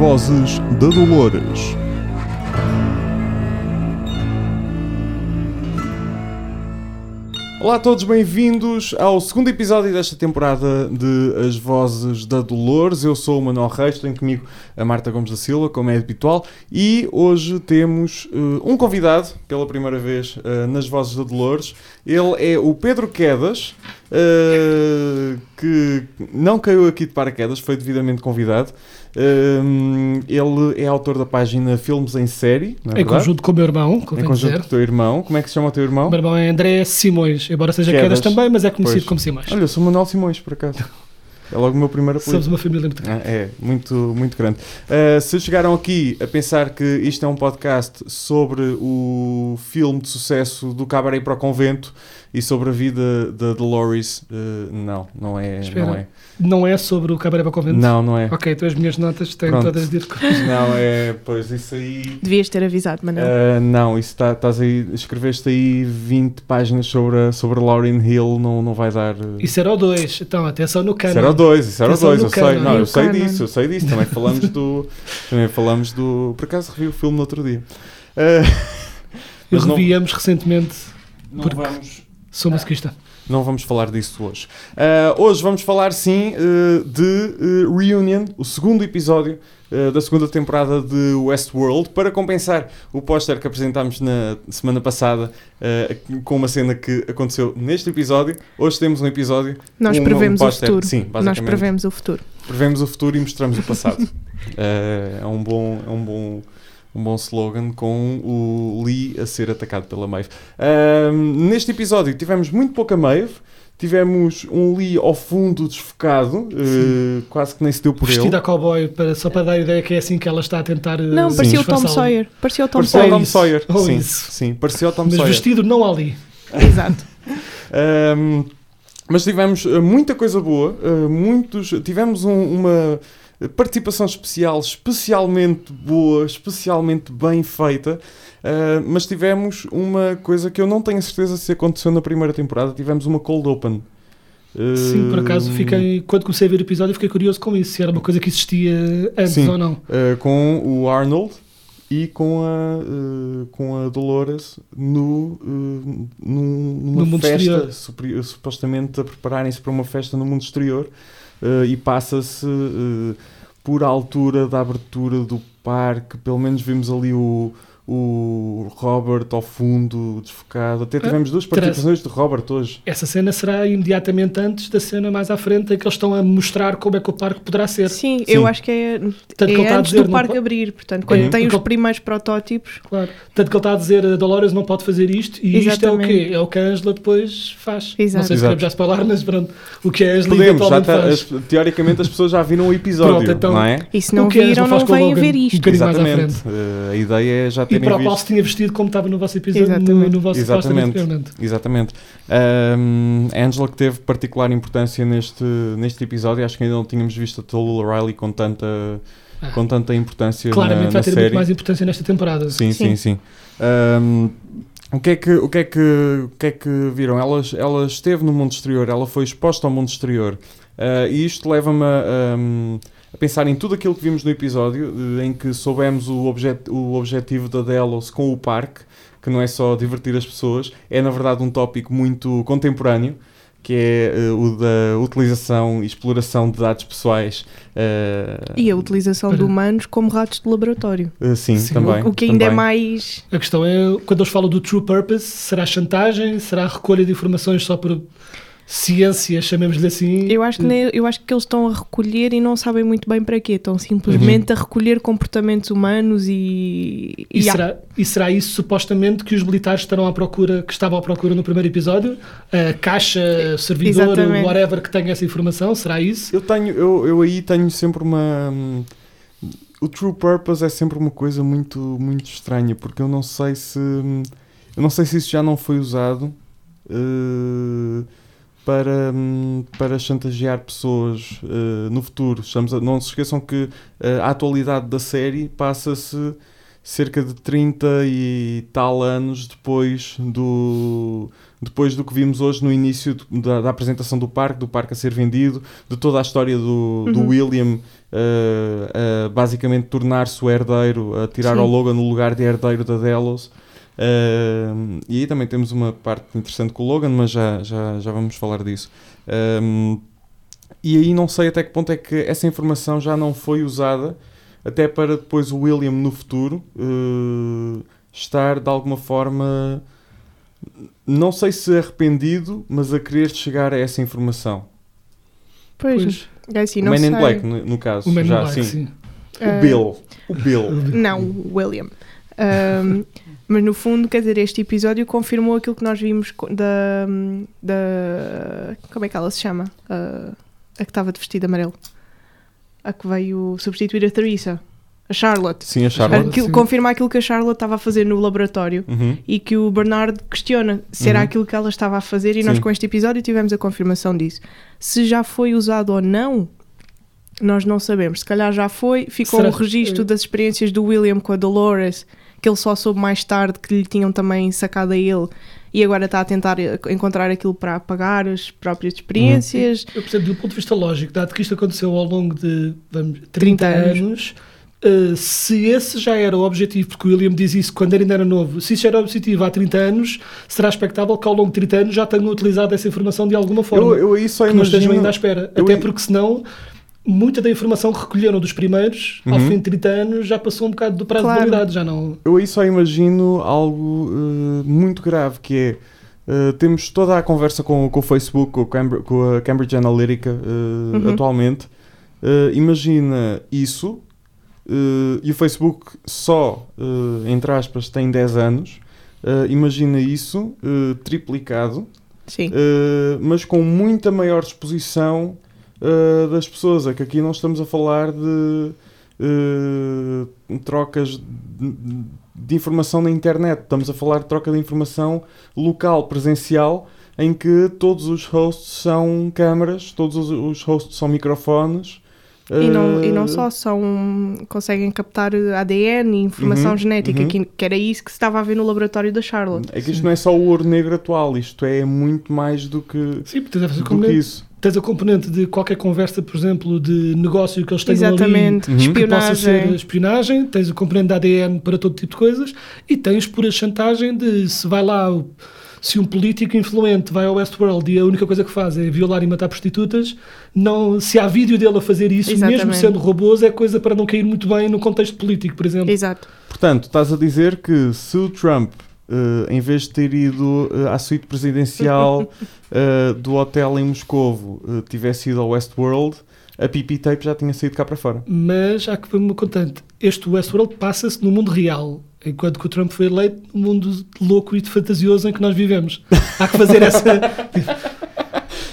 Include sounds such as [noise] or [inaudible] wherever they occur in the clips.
vozes da Dolores. Olá a todos, bem-vindos ao segundo episódio desta temporada de As Vozes da Dolores. Eu sou o Manuel Reis, tenho comigo a Marta Gomes da Silva, como é habitual, e hoje temos uh, um convidado, pela primeira vez uh, nas Vozes da Dolores. Ele é o Pedro Quedas, uh, que não caiu aqui de paraquedas, foi devidamente convidado. Um, ele é autor da página Filmes em Série, é Em conjunto com o meu irmão, Em conjunto dizer. com o teu irmão. Como é que se chama o teu irmão? O meu irmão é André Simões, embora seja Quedas. Quedas, também, mas é conhecido Pois. como Simões. Olha, eu sou Manuel Simões, por acaso. [laughs] É logo o meu primeiro apelido. Somos uma família muito grande. Ah, É, muito, muito grande. Uh, se chegaram aqui a pensar que isto é um podcast sobre o filme de sucesso do Cabaré para o Convento e sobre a vida da Dolores, uh, não, não é, Espera. não é. Não é sobre o Cabaré para o Convento? Não, não é. Ok, então as minhas notas têm Pronto. todas com... [laughs] Não, é, pois isso aí... Devias ter avisado, Manel. Uh, não, isso tá, estás aí, escreveste aí 20 páginas sobre a, sobre a Lauryn Hill, não, não vai dar... uh, Isso era o 2, então atenção no cano. Isso era o 2, isso era o Atenção 2, no eu sei, não, eu sei canon. disso, eu sei disso, também [laughs] falamos do, também falamos do, por acaso revi o filme no outro dia. Uh, Eu mas não- recentemente, não, Porque- vamos, sou masoquista. não vamos falar disso hoje. Uh, hoje vamos falar sim uh, de uh, Reunion, o segundo episódio da segunda temporada de Westworld, para compensar o póster que apresentámos na semana passada com uma cena que aconteceu neste episódio. Hoje temos um episódio Nós um- um prevemos o póster, futuro. Sim, Nós prevemos o futuro. prevemos o futuro e mostramos o passado. [laughs] É um bom, é um bom, um bom slogan com o Lee a ser atacado pela Maeve. Ahm, neste episódio tivemos muito pouca Maeve. Tivemos um Lee ao fundo desfocado, eh, quase que nem se deu por Vestida a ele. cowboy, para, só para dar a ideia que é assim que ela está a tentar. eh, Não, parecia o Tom. Sawyer. Parecia o Tom Parecia o Sawyer. Tom. Sawyer. Ou sim, isso. sim, parecia o Tom Mas Sawyer. vestido não ali. [laughs] Exato. Um, mas tivemos uh, muita coisa boa, uh, muitos, tivemos um- uma participação especial, especialmente boa, especialmente bem feita, uh, mas tivemos uma coisa que eu não tenho certeza se aconteceu na primeira temporada, tivemos uma cold open. Uh, Sim, por acaso fiquei. Quando comecei a ver o episódio, fiquei curioso com isso. Se era uma coisa que existia antes Sim. ou não. uh, com o Arnold e com a, com a Dolores no, num- numa No mundo festa, exterior. superi- supostamente a prepararem-se para uma festa no mundo exterior uh, e passa-se uh, por altura da abertura do parque, pelo menos vimos ali o, o Robert ao fundo desfocado, até tivemos duas terá- participações de Robert hoje. Essa cena será imediatamente antes da cena mais à frente em que eles estão a mostrar como é que o parque poderá ser. Sim, Sim. eu acho que é, Tanto que ele é está a antes dizer, do parque abrir. Portanto, quando Uhum. tem os primeiros protótipos. Claro. Tanto que ele está a dizer a Dolores não pode fazer isto e isto é o Exatamente. quê? É o que a Angela depois faz. Exato. Não sei se queremos já spoiler, mas pronto. O que a Angela Podemos, já eventualmente tá- faz. as- teoricamente as pessoas já viram o episódio, Pronto, então- não é? E se não O que viram, não vêm ver um isto. à Exatamente. frente. Uh, a ideia é já E para o qual se tinha vestido como estava no vosso episódio, no, Exatamente. no vosso poster Exatamente. anteriormente. Exatamente. Um, a Angela que teve particular importância neste, neste episódio, acho que ainda não tínhamos visto a Talula Riley com tanta, Ah, com tanta importância Claramente na, vai na ter série. muito mais importância nesta temporada. Sim, sim, Sim. sim. Um, o que é que o que é que o que é que viram? Ela, ela esteve no mundo exterior, ela foi exposta ao mundo exterior. Uh, e isto leva-me a, um, a pensar em tudo aquilo que vimos no episódio, em que soubemos o, objet, o objetivo da Delos com o parque, que não é só divertir as pessoas, é na verdade um tópico muito contemporâneo, que é eh, o da utilização e exploração de dados pessoais. eh, E a utilização de Para- humanos como ratos de laboratório. eh, sim, Sim, também. o que ainda é também. mais. A questão é, quando eles falam do true purpose, será chantagem? Será recolha de informações só por ciência, chamemos-lhe assim? Eu acho, que ne- eu acho que eles estão a recolher e não sabem muito bem para quê. Estão simplesmente a recolher comportamentos humanos e. E, e será, e será isso supostamente que os militares estarão à procura, que estavam à procura no primeiro episódio? A caixa, servidor, Exatamente. whatever que tenha essa informação, será isso? Eu tenho, eu, eu aí tenho sempre uma. O true purpose é sempre uma coisa muito, muito estranha, porque eu não sei se. Eu não sei se isso já não foi usado eh, para, hum, para chantagear pessoas eh, no futuro. Estamos a- não se esqueçam que eh, a atualidade da série passa-se cerca de 30 e tal anos depois do, depois do que vimos hoje no início da, da apresentação do parque, do parque a ser vendido, de toda a história do, do Uhum. William a basicamente tornar-se o herdeiro, a tirar Sim. ao Logan no lugar de herdeiro da Delos. Eh, e aí também temos uma parte interessante com o Logan, mas já, já, já vamos falar disso. Um, e aí não sei até que ponto é que essa informação já não foi usada até para depois o William no futuro eh, estar de alguma forma não sei se arrependido, mas a querer chegar a essa informação. Pois, Pois, é assim, o não Man sei. in Black, no, no caso. o Man in já, Black, sim. sim. O Bill. O Bill. Não, o William. Ahm, mas no fundo, quer dizer, este episódio confirmou aquilo que nós vimos da. da como é que ela se chama? Ah, a que estava de vestido amarelo. A que veio substituir a Theresa. A Charlotte. Sim, a Charlotte. Aquilo, sim. confirma aquilo que a Charlotte estava a fazer no laboratório Uhum. e que o Bernard questiona se era Uhum. aquilo que ela estava a fazer e nós Sim. com este episódio tivemos a confirmação disso. Se já foi usado ou não, nós não sabemos. Se calhar já foi, ficou Será um que- registro das experiências do William com a Dolores, que ele só soube mais tarde que lhe tinham também sacado a ele e agora está a tentar encontrar aquilo para apagar as próprias experiências. Eu percebo do ponto de vista lógico, dado que isto aconteceu ao longo de vamos, 30, 30 anos. anos, eh, se esse já era o objetivo, porque o William diz isso quando ele ainda era novo, se isso já era o objetivo há 30 anos, será expectável que ao longo de 30 anos já tenham utilizado essa informação de alguma forma. Eu, eu aí só que não estejam imagino... ainda à espera. eu Até porque senão muita da informação que recolheram dos primeiros, ao Uhum. fim de 30 anos, já passou um bocado do prazo Claro. de validade, já não. Eu aí só imagino algo eh, muito grave que é eh, temos toda a conversa com, com o Facebook, com, com a Cambridge Analytica eh, Uhum. atualmente. Imagina isso e o Facebook só, entre aspas, tem 10 anos. Imagina isso triplicado, Sim. mas com muita maior exposição eh, das pessoas. É que aqui não estamos a falar de eh, trocas de, de informação na internet, estamos a falar de troca de informação local, presencial, em que todos os hosts são câmaras, todos os, os hosts são microfones. E não, e não eh, só são conseguem captar ADN e informação Uhum, genética, uhum. que, que era isso que se estava a ver no laboratório da Charlotte. É que isto não é só o ouro negro atual, isto é muito mais do que, Sim, do que isso. Tens a componente de qualquer conversa, por exemplo, de negócio que eles tenham ali Exatamente, Uhum. que possa ser espionagem. tens o componente de ADN para todo tipo de coisas e tens pura chantagem de se vai lá, o- se um político influente vai ao Westworld e a única coisa que faz é violar e matar prostitutas, não, se há vídeo dele a fazer isso, mesmo Exatamente. sendo robôs, é coisa para não cair muito bem no contexto político, por exemplo. Exato. Portanto, estás a dizer que se o Trump, eh, em vez de ter ido eh, à suíte presidencial [laughs] eh, do hotel em Moscovo, tivesse ido ao Westworld, a PP tape já tinha saído cá para fora. Mas há que ver uma contante. Este Westworld passa-se no mundo real, enquanto que o Trump foi eleito no mundo louco e de fantasioso em que nós vivemos. Há que fazer essa. [laughs]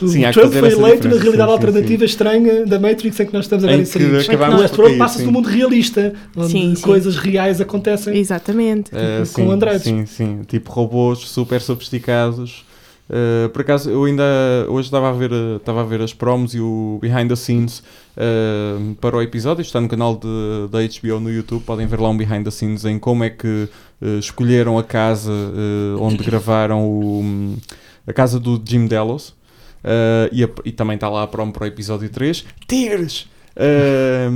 O Sim, que Trump foi eleito na realidade sim, sim, alternativa estranha da Matrix em que nós estamos agora que inseridos. acabámos O Westworld passa-se sim. no mundo realista, onde Sim, sim. coisas reais acontecem. Exatamente. Eh, com sim. Sim, sim. Tipo robôs super sofisticados. Eh, por acaso, eu ainda hoje estava a ver, estava a ver as promos e o behind the scenes eh, para o episódio. Está no canal de, da HBO no YouTube. Podem ver lá um behind the scenes em como é que eh, escolheram a casa onde gravaram o, a casa do Jim Delos. Eh, e, a- e também está lá a promo para o episódio 3. Tears! Eh,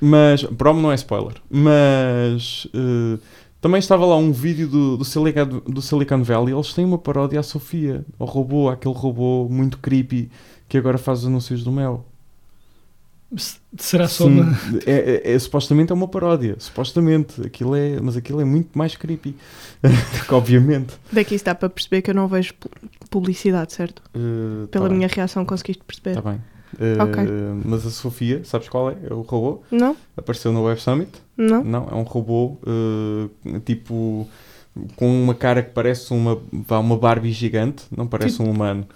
mas, promo não é spoiler. Mas eh, também estava lá um vídeo do, do, Silicon, do Silicon Valley. Eles têm uma paródia à Sofia, ao robô, aquele robô muito creepy que agora faz os anúncios do Mel. Será só uma. é, é- é- supostamente é uma paródia. Supostamente. Aquilo é, mas aquilo é muito mais creepy. que [laughs] obviamente. Daqui está para perceber que eu não vejo publicidade, certo? eh, Pela tá bem, minha reação conseguiste perceber. Tá bem. Eh, Ok. Mas a Sofia, sabes qual é? É o robô. Não? Apareceu no Web Summit. Não? Não, é um robô eh, tipo com uma cara que parece uma, uma Barbie gigante, não parece Tipo- um humano.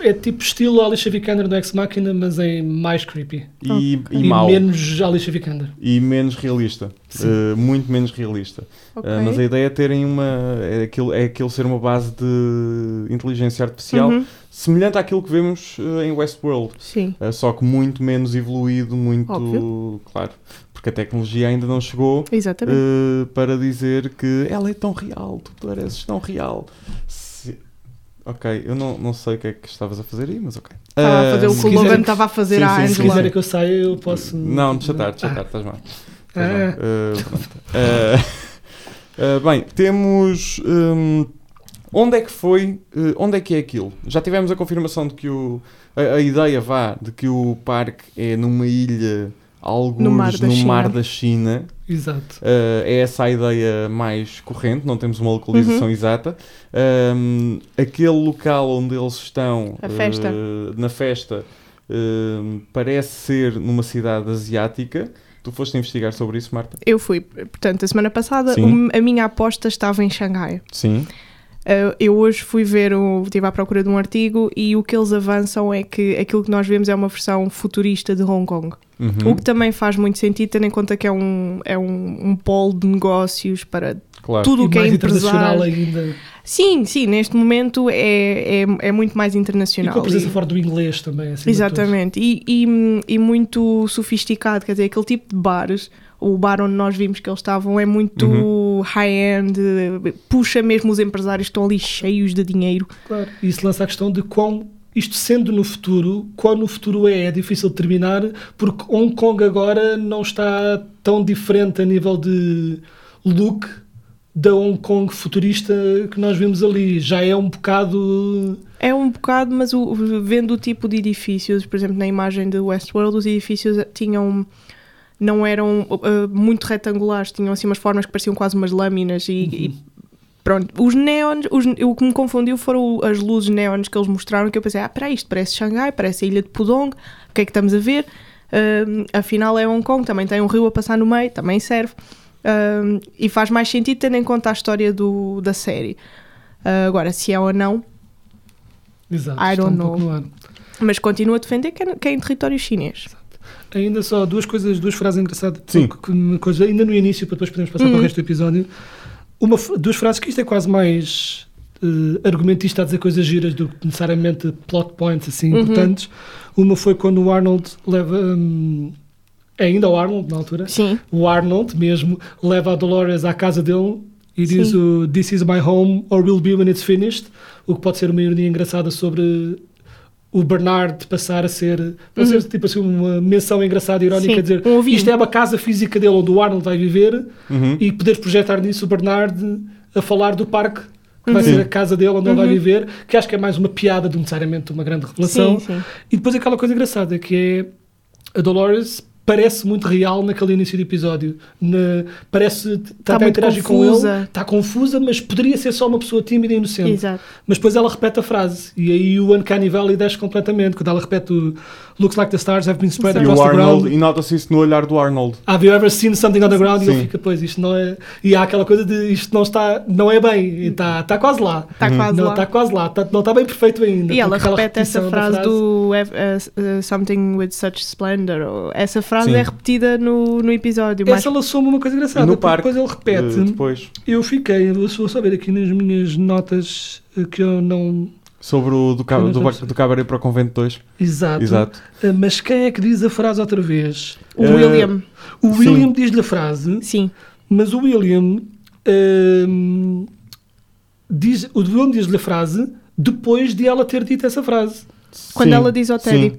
É tipo estilo Alicia Vikander no Ex Machina, mas em mais creepy. E, e, E, mau. menos Alicia Vikander. E menos realista. Sim. Eh, muito menos realista. Ok. Uh, mas a ideia é terem uma. É aquilo, é aquilo ser uma base de inteligência artificial Uhum, semelhante àquilo que vemos uh, em Westworld. Sim. Uh, só que muito menos evoluído, muito. Óbvio. Claro. Porque a tecnologia ainda não chegou uh, para dizer que ela é tão real, tu pareces tão real. Ok, eu não, não sei o que é que estavas a fazer aí, mas ok. Estava a fazer o Uh, que o Logan estava a fazer Sim, à sim, Se Angela. quiserem que eu saia, eu posso. Não, deixa estar, deixa Ah. estar, estás mal. Estás Ah. mal. Uh, pronto. Uh, uh, [laughs] bem, temos. hum, onde é que foi? uh, onde é que é aquilo? Já tivemos a confirmação de que o. A, a ideia vá de que o parque é numa ilha, alguns No mar da no China. mar da China. Exato. Uh, é essa a ideia mais corrente, não temos uma localização Uhum. exata. Um, aquele local onde eles estão A festa. uh, na festa um, parece ser numa cidade asiática. Tu foste investigar sobre isso, Marta? Eu fui, portanto, a semana passada a minha aposta estava em Xangai. Sim. Uh, eu hoje fui ver, o, estive à procura de um artigo e o que eles avançam é que aquilo que nós vemos é uma versão futurista de Hong Kong. Uhum. O que também faz muito sentido, tendo em conta que é um, é um, um polo de negócios para Claro. tudo o e que é mais internacional empresário. ainda. Sim, sim, neste momento é, é, é muito mais E internacional. com a presença E- fora do inglês também. tudo. Exatamente, e, e, e muito sofisticado, quer dizer, aquele tipo de bares, o bar onde nós vimos que eles estavam é muito Uhum. high-end, puxa mesmo os empresários estão ali cheios de dinheiro. Claro. E isso lança a questão de quão, isto sendo no futuro, quão no futuro é, é difícil determinar, porque Hong Kong agora não está tão diferente a nível de look da Hong Kong futurista que nós vimos ali. Já é um bocado. É um bocado, mas o, vendo o tipo de edifícios, por exemplo, na imagem de Westworld, os edifícios tinham. Não eram uh, muito retangulares, tinham assim umas formas que pareciam quase umas lâminas e. e Pronto, os neons, os- o que me confundiu foram as luzes neons que eles mostraram, que eu pensei, ah, para isto parece Xangai, parece a ilha de Pudong, o que é que estamos a ver? Ahm, afinal é Hong Kong, também tem um rio a passar no meio, também serve. Ahm, e faz mais sentido tendo em conta a história do, da série. Ah, agora, se é ou não, Exato. I don't um know. mas continuo a defender que é, que é em território chinês. Ainda só duas coisas, duas frases engraçadas. Sim. que- que- coisa, ainda no início, para depois podermos passar para Uhum. o resto do episódio. Uma, duas frases que isto é quase mais eh, argumentista a dizer coisas giras do que necessariamente plot points assim Uhum. importantes. Uma foi quando o Arnold leva. hum, é ainda o Arnold na altura. Sim, O Arnold mesmo leva a Dolores à casa dele e diz Sim. o This is my home or will be when it's finished. O que pode ser uma ironia engraçada sobre o Bernard passar a ser, Uhum. ser tipo assim, uma menção engraçada e irónica Sim, a dizer um isto é uma casa física dele onde o Arnold vai viver Uhum. e poderes projetar nisso o Bernard a falar do parque que vai Uhum. ser a casa dele onde ele vai Uhum. viver, que acho que é mais uma piada do necessariamente uma grande revelação. sim, sim. E depois aquela coisa engraçada que é a Dolores parece muito real naquele início do episódio. Na- parece está Tá a muito interagir com ele, está confusa, mas poderia ser só uma pessoa tímida e inocente. Exato. Mas depois ela repete a frase e aí o Uncanny Valley desce completamente. Quando ela repete o Looks like the stars have been spread E across the Arnold, ground. e nota-se isso no olhar do Arnold. Have you ever seen something on the ground? E Sim. ele fica, pois, isto não é. E há aquela coisa de isto não está, não é bem, e está, está quase lá. Está Uhum. quase não, lá. está quase lá, está- não está bem perfeito ainda. E ela repete essa da frase, do "Ev- uh, uh, Something with such splendor. Essa frase Sim. é repetida no, no episódio. Essa lançou-me uma coisa engraçada. E no parque, Depois ele repete. eh, depois, Eu fiquei, vou só saber aqui nas minhas notas que eu não. Sobre o do, cab do, do Cabaré para o Convento 2. Exato. Exato. Eh, Mas quem é que diz a frase outra vez? O Eh, William, O. William diz-lhe a frase, sim. mas o William. ehm, diz, o William diz-lhe a frase depois de ela ter dito essa frase. Quando Sim, ela diz ao Teddy. sim.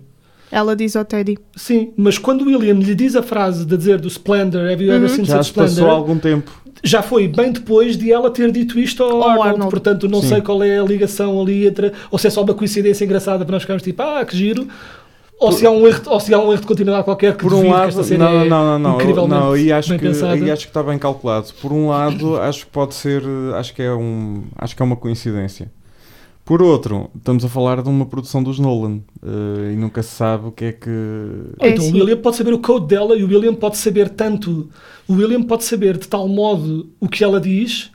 Ela diz ao Teddy. Sim, mas quando o William lhe diz a frase de dizer do Splendor, have you ever Uhum. seen Já such se passou splendor? algum tempo. Já foi bem depois de ela ter dito isto ao, Arnold. Arnold. Portanto, não Sim. sei qual é a ligação ali entre. Ou se é só uma coincidência engraçada para nós ficarmos tipo, ah, que giro. Ou, se há um erro, ou se há um erro de continuidade qualquer que Por um duvido que lado, esta série não, é não, não, não, incrivelmente não, aí acho que pensada. aí acho que está bem calculado. Por um lado, acho que pode ser, acho que é um, acho que é uma coincidência. Por outro, estamos a falar de uma produção dos Nolan eh, e nunca se sabe o que é que É então assim. o William pode saber o code dela e o William pode saber tanto. O William pode saber de tal modo o que ela diz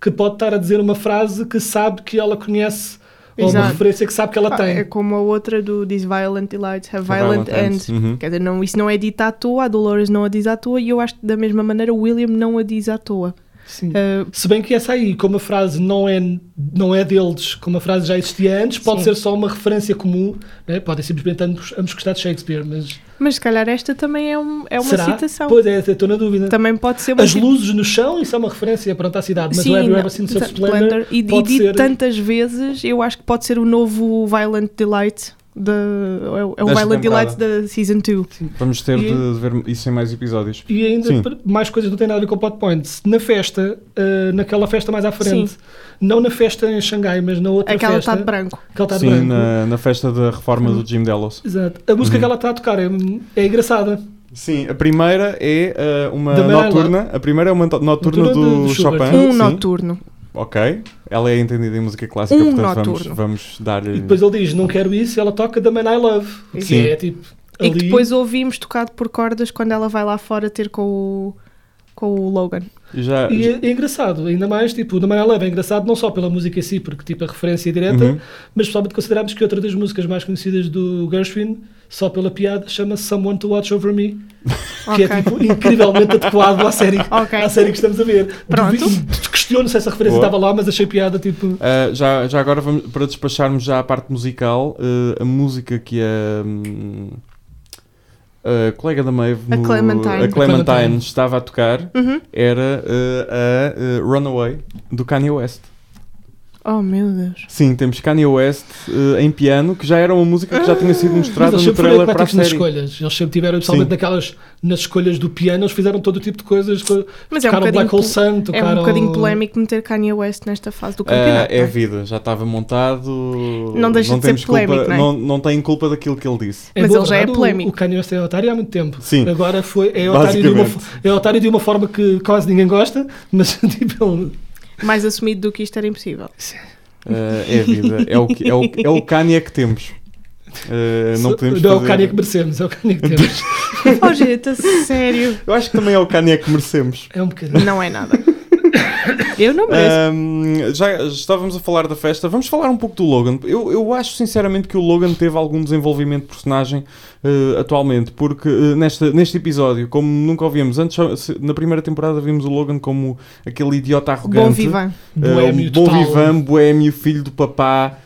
que pode estar a dizer uma frase que sabe que ela conhece Ou uma referência que sabe que ela Ah, tem. É como a outra do These Violent Delights Have Violent, Ends. Uhum. Quer dizer, não, isso não é dito à toa, a Dolores não a diz à toa e eu acho que da mesma maneira o William não a diz à toa. Ah, Se bem que essa aí, como a frase não é, não é deles, como a frase já existia antes, pode Sim. ser só uma referência comum, né? podem simplesmente ambos, ambos gostar de Shakespeare, mas mas se calhar esta também é, um, é uma será? citação. Pois é, estou na dúvida. Também pode ser uma As luzes no chão, isso é uma referência pronto, à cidade, mas Sim, o Have You não, Ever Seen Such Splendor, e, e dito ser- tantas vezes, eu acho que pode ser o novo Violent Delight da, é o, é Violent temporada. Delight da Season 2. Vamos ter E- de ver isso em mais episódios. E ainda Sim. mais coisas não têm nada a ver com o plot points. Na festa, uh, naquela festa mais à frente, não na festa em Xangai, mas na outra Aquela festa, está de branco. que ela está de Sim, branco. na, na festa da reforma do Jim Delos. Exato. A música Uhum. que ela está a tocar é, é engraçada. Sim, a primeira é uh, uma noturna. A primeira é uma noturna Noturna do, do. Chopin. Um sim. noturno. Ok. Ela é entendida em música clássica, Um portanto vamos, vamos dar. E depois ele diz, não quero isso, e ela toca The Man I Love. Que Sim. é tipo. E que ali- depois ouvimos tocado por cordas quando ela vai lá fora ter com o, com o Logan. Já, E é, é engraçado, ainda mais, tipo, I Love é engraçado não só pela música em si, porque tipo a referência é direta, Uhum. mas principalmente consideramos que outra das músicas mais conhecidas do Gershwin, só pela piada, chama-se Someone to Watch Over Me, que é Ok. tipo incrivelmente [laughs] adequado à série, Ok. à série que estamos a ver. Pronto. Duvido- Questiono se essa referência Boa. estava lá, mas achei piada, tipo. Uh, já, já agora, vamos, para despacharmos já a parte musical, uh, a música que a, hum, a colega da Maeve, A no- Clementine. a Clementine Clementine. estava a tocar Uhum. era uh, a uh, Runaway do Kanye West. Oh meu Deus. Sim, temos Kanye West uh, em piano, que já era uma música que já tinha sido Mas mostrada no trailer para a ecléticos nas série. escolhas. Eles sempre tiveram, principalmente naquelas, nas escolhas do piano, eles fizeram todo o tipo de coisas. co- Mas é um bocadinho, Black Sun, é tocaram... um bocadinho polémico meter Kanye West nesta fase do Uh, campeonato. é a não é? vida, já estava montado. Não deixa de ser temos culpa, polémico, não é? não, não tem culpa daquilo que ele disse. Em Mas ele já é verdade, o- polémico. O Kanye West é otário há muito tempo. Sim. Agora foi, é, otário de uma, é otário de uma forma que quase ninguém gosta, mas [laughs] tipo, ele- Mais assumido do que isto era impossível. Uh, é a vida, é o, que- é o, é o Kanye que temos. Uh, não podemos não é o fazer- Kanye que merecemos, é o Kanye que temos. Oh, gente, a sério. Eu acho que também é o Kanye que merecemos. é um bocadinho. Não é nada. Eu não mereço. Um, já estávamos a falar da festa, vamos falar um pouco do Logan. Eu, eu acho sinceramente que o Logan teve algum desenvolvimento de personagem uh, atualmente, porque uh, nesta, neste episódio, como nunca o vimos antes, na primeira temporada vimos o Logan como aquele idiota arrogante, Bom vivan. uh, Boémio um bom vivan, boémio, filho do papá.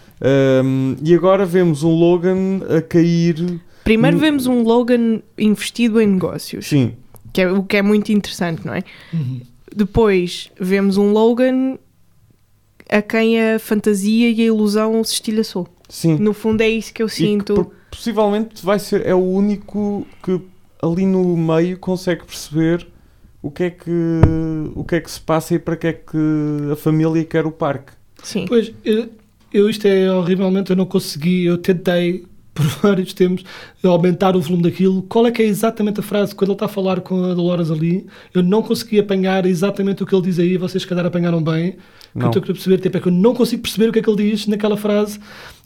um, e agora vemos um Logan a cair. Primeiro Hum. vemos um Logan investido em negócios, Sim, que é, o que é muito interessante, não é? Uhum. Depois vemos um Logan a quem a fantasia e a ilusão se estilhaçou. sim. No fundo é isso que eu E que sinto. por- possivelmente vai ser é o único que ali no meio consegue perceber o que é que o que é que se passa e para que é que a família quer o parque. Sim. Pois, eu, eu isto é horrivelmente, eu não consegui, eu tentei por vários tempos aumentar o volume daquilo. Qual é que é exatamente a frase quando ele está a falar com a Dolores ali? Eu não consegui apanhar exatamente o que ele diz aí, vocês se calhar apanharam bem. Que eu Não. estou a perceber tipo, é que eu não consigo perceber o que é que ele diz naquela frase.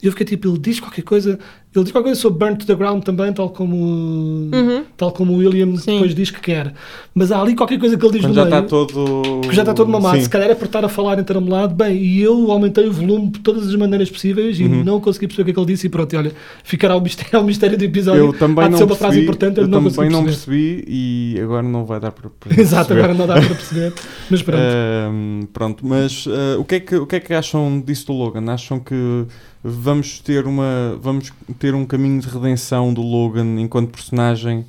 E eu fiquei tipo, ele diz qualquer coisa, ele diz qualquer coisa sobre Burn to the Ground também, tal como, Uhum. tal como o William Sim. depois diz que quer. Mas há ali qualquer coisa que ele diz Quando no já meio. está todo Que já está todo mamado, Sim. se calhar é por estar a falar entramulado, bem, e eu aumentei o volume de todas as maneiras possíveis e Uhum. não consegui perceber o que é que ele disse e pronto, e olha, ficará o mistério, [laughs] o mistério do episódio. Eu também Há de não ser uma percebi, frase importante, eu, eu não também consegui não perceber. percebi e agora não vai dar para, [laughs] para Exato, perceber. agora não dá para perceber, mas pronto. Ahm, pronto, mas ah, o, que é que, o que é que acham disso do Logan? Acham que vamos ter, uma, vamos ter um caminho de redenção do Logan enquanto personagem,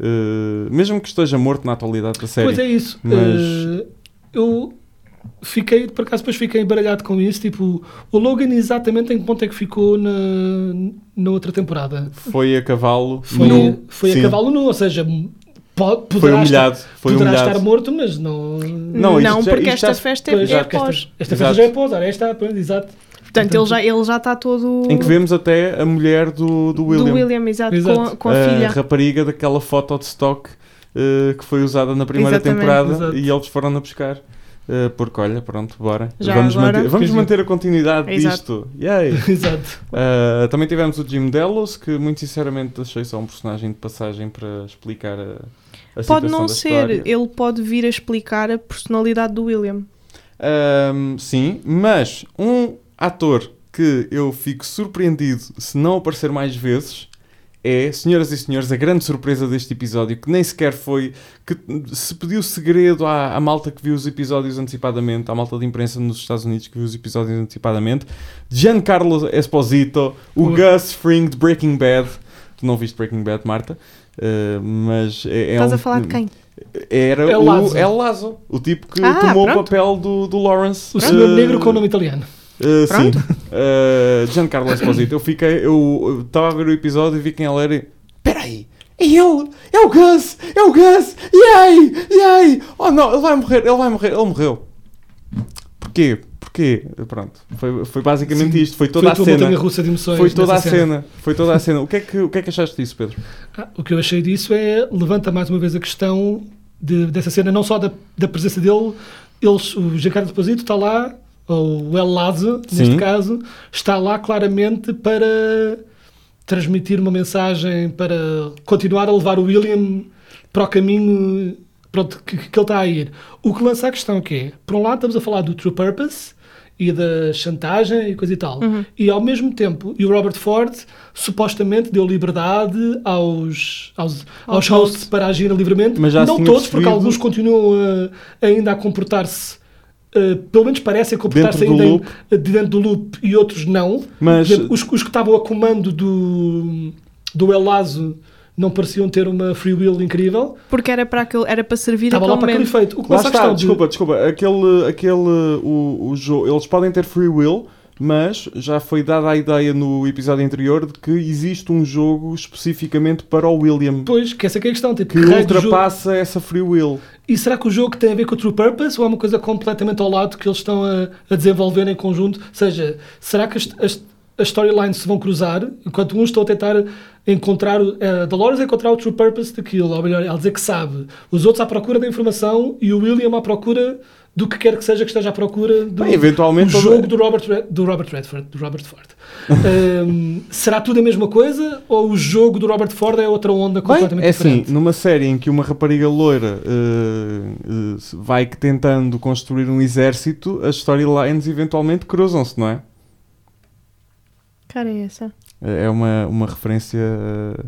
ah, mesmo que esteja morto na atualidade da série? Pois é isso. Mas- Eh, eu fiquei, por acaso, depois fiquei embaralhado com isso. Tipo, o Logan, exatamente em que ponto é que ficou na, na outra temporada? Foi a cavalo. Foi, nu. foi a cavalo nu, ou seja, pode, Foi poderá, humilhado. estar, Foi poderá humilhado. estar morto, mas não. Não, Não, já- porque já esta se- festa é, é esta, pós. esta festa já é pós, ora, esta, pronto, exato. Portanto, ele já, ele já está todo. Em que vemos até a mulher do, do William. Do William, exato, Exato. Com, a- com a a filha. rapariga daquela foto de stock eh, que foi usada na primeira Exatamente. temporada Exato. e eles foram-na buscar. Eh, porque olha, pronto, bora. Já vamos agora- manter, vamos manter a continuidade Exato. disto. Yay! [laughs] Exato. Uh, também tivemos o Jim Delos, que muito sinceramente achei só um personagem de passagem para explicar a, a Pode não ser, história. ele pode vir a explicar a personalidade do William. Um, sim, mas um ator que eu fico surpreendido se não aparecer mais vezes é, senhoras e senhores, a grande surpresa deste episódio, que nem sequer foi. que se pediu segredo à, à malta que viu os episódios antecipadamente, à malta de imprensa nos Estados Unidos que viu os episódios antecipadamente. Giancarlo Esposito, o Ui. Gus Fring de Breaking Bad. Tu não viste Breaking Bad, Marta? Uh, mas é, é Estás um- a falar de quem? Era É o Lazo. El Lazo, o tipo que Ah, tomou o pronto. papel do, do Lawrence. O senhor uh, negro com nome italiano. Uh, sim. Pronto. Uh, Giancarlo Esposito. Eu fiquei. Eu estava a ver o episódio e vi quem ele era. e, Peraí! É ele! É o Gus! É o Gus! E aí? E aí? Oh não, ele vai morrer! Ele vai morrer! Ele morreu! Porquê? Porquê? Pronto. Foi, foi basicamente Sim. isto. Foi Foi toda a a cena. russa de emoções. Foi toda a nessa cena. Foi toda a cena. O que, é que, o que é que achaste disso, Pedro? Ah, o que eu achei disso é levanta mais uma vez a questão de- dessa cena, não só da, da presença dele, eles, o Giancarlo Esposito está lá, ou o El Lazo, neste caso, está lá claramente para transmitir uma mensagem, para continuar a levar o William para o caminho pronto, que, que ele está a ir. O que lança a questão que é, por um lado estamos a falar do True Purpose e da chantagem e coisa e tal, Uhum. e ao mesmo tempo, e o Robert Ford supostamente deu liberdade aos, aos, aos Aos hosts para agirem livremente, Mas já não todos, porque alguns continuam a- ainda a comportar-se Uh, pelo menos parecem comportar-se ainda em- loop. de dentro do loop e outros não. Mas- exemplo, os, os que estavam a comando do, do El Lazo não pareciam ter uma free will incrível. Porque era para, aquele, era para servir Estava lá para aquele efeito. O que Lá a está, questão de- desculpa, desculpa. Aquele, aquele, o, o jogo, eles podem ter free will, mas já foi dada a ideia no episódio anterior de que existe um jogo especificamente para o William Pois, que essa que é a questão. Tipo, que ultrapassa essa free will. E será que o jogo tem a ver com o True Purpose ou é uma coisa completamente ao lado que eles estão a, a desenvolver em conjunto? Ou seja, será que as, as, as storylines se vão cruzar enquanto uns estão a tentar encontrar, a Dolores a encontrar o True Purpose daquilo, ou melhor, ela dizer que sabe, os outros à procura da informação e o William à procura do que quer que seja que esteja à procura do Bem, eventualmente jogo do Robert, do Robert Redford. Do Robert Ford. Hum, [laughs] será tudo a mesma coisa ou o jogo do Robert Ford é outra onda Bem, completamente é assim, diferente? numa série em que uma rapariga loira eh, eh, vai tentando construir um exército, as storylines eventualmente cruzam-se, não é? Cara, é essa. É uma, uma referência eh,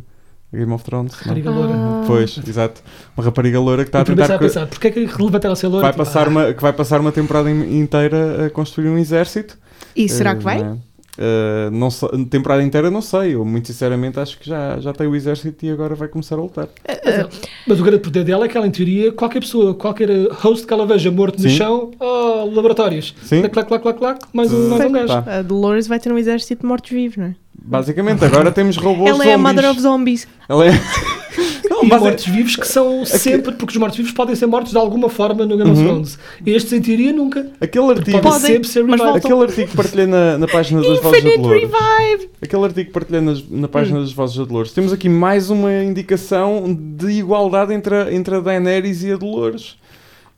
a Game of Thrones. não? Rapariga loira. Ah. Pois, exato. Uma rapariga loira que está a tentar. a pensar, porque é que relevante ela ser loira? vai Tipo, passar ah, uma, que vai passar uma temporada in- inteira a construir um exército. E será Eh, que vai? não é? Eh, não sei- temporada inteira não sei. Eu, muito sinceramente, acho que já, já tem o exército e agora vai começar a lutar. Mas, mas o grande poder dela é que ela, em teoria, qualquer pessoa, qualquer host que ela veja morto no Sim. chão, oh, laboratórios. Sim. Clac, clac, clac, clac, mais um, mais um gajo. Tá. A Dolores vai ter um exército de mortos-vivos, não é? Basicamente, agora temos robôs Ela é a. Mother of Zombies. Ela é... [laughs] Não, E basi- mortos-vivos que são sempre, porque os mortos-vivos podem ser mortos de alguma forma no Game of Uhum. Thrones. Estes, em teoria, nunca. Aquele artigo, Podem Podem, sempre ser mas aquele artigo que partilhei na, na página das Vozes Infinite Dolores. Revive! Aquele artigo que partilhei nas- na Hum. página das Vozes da Dolores. Temos aqui mais uma indicação de igualdade entre a, entre a Daenerys e a Dolores.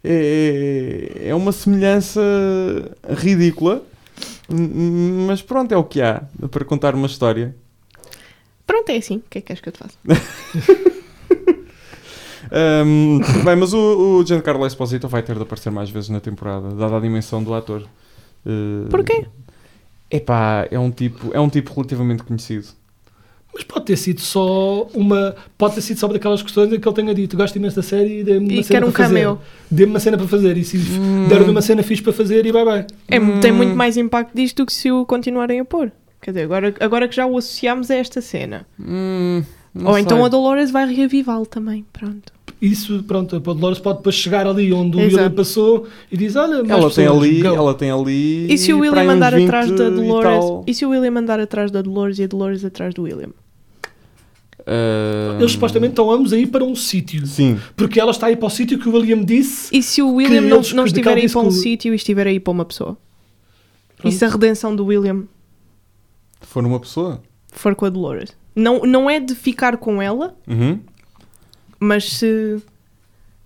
É, é uma semelhança ridícula, mas pronto, é o que há para contar uma história. Pronto, é assim. O que é que queres que eu te faça? Ahm, [laughs] bem, mas o, o Giancarlo Esposito vai ter de aparecer mais vezes na temporada, dada a dimensão do ator. Uh, Porquê? Epá, é um tipo, é um tipo relativamente conhecido. Mas pode ter sido só uma. Pode ter sido só daquelas questões em que ele tenha dito: gosto imenso da série e dê-me uma E cena quer um para fazer. cameo. Dê-me uma cena para fazer. E se Hum. deram-lhe uma cena fixe para fazer, e bye bye. É, Hum. Tem muito mais impacto disto do que se o continuarem a pôr. Quer dizer, agora, agora que já o associamos a esta cena. Hum, Ou então sei. a Dolores vai reavivá-lo também. Pronto. Isso, pronto, a Dolores pode depois chegar ali onde o Exato. William passou e diz: Olha, mais ela tem ali, go." ela tem ali. E se o William aí andar 20 atrás da e Dolores? tal. E se o William andar atrás da Dolores e a Dolores atrás do William? Eles supostamente estão ambos a ir para um sítio. Sim, Porque ela está a ir para o sítio que o William disse. E se o William não, eles- não estiver a ir disse para um que o- sítio e estiver a ir para uma pessoa? Pronto. E se a redenção do William for uma pessoa. for com a Dolores? Não, não é de ficar com ela, Uhum. mas se.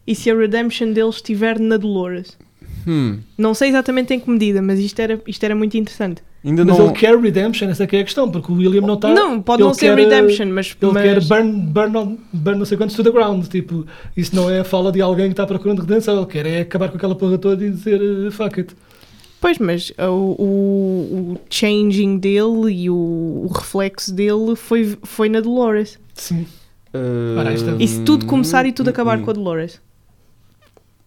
E se a redemption dele estiver na Dolores? Hum, Não sei exatamente em que medida, mas isto era, isto era muito interessante. Ainda Mas não. ele quer redemption, essa é que é a questão, porque o William não está. não, pode não ser quer, redemption, mas. Ele mas- quer burn, burn, on- burn não sei quantos to the ground. Tipo, isso não é a fala de alguém que está procurando redenção. Ele quer é acabar com aquela porra toda e dizer eh, fuck it. Pois, mas o, o, o changing dele e o, o reflexo dele foi, foi na Dolores. Sim. Uh, E se tudo começar e tudo hum, acabar hum. com a Dolores?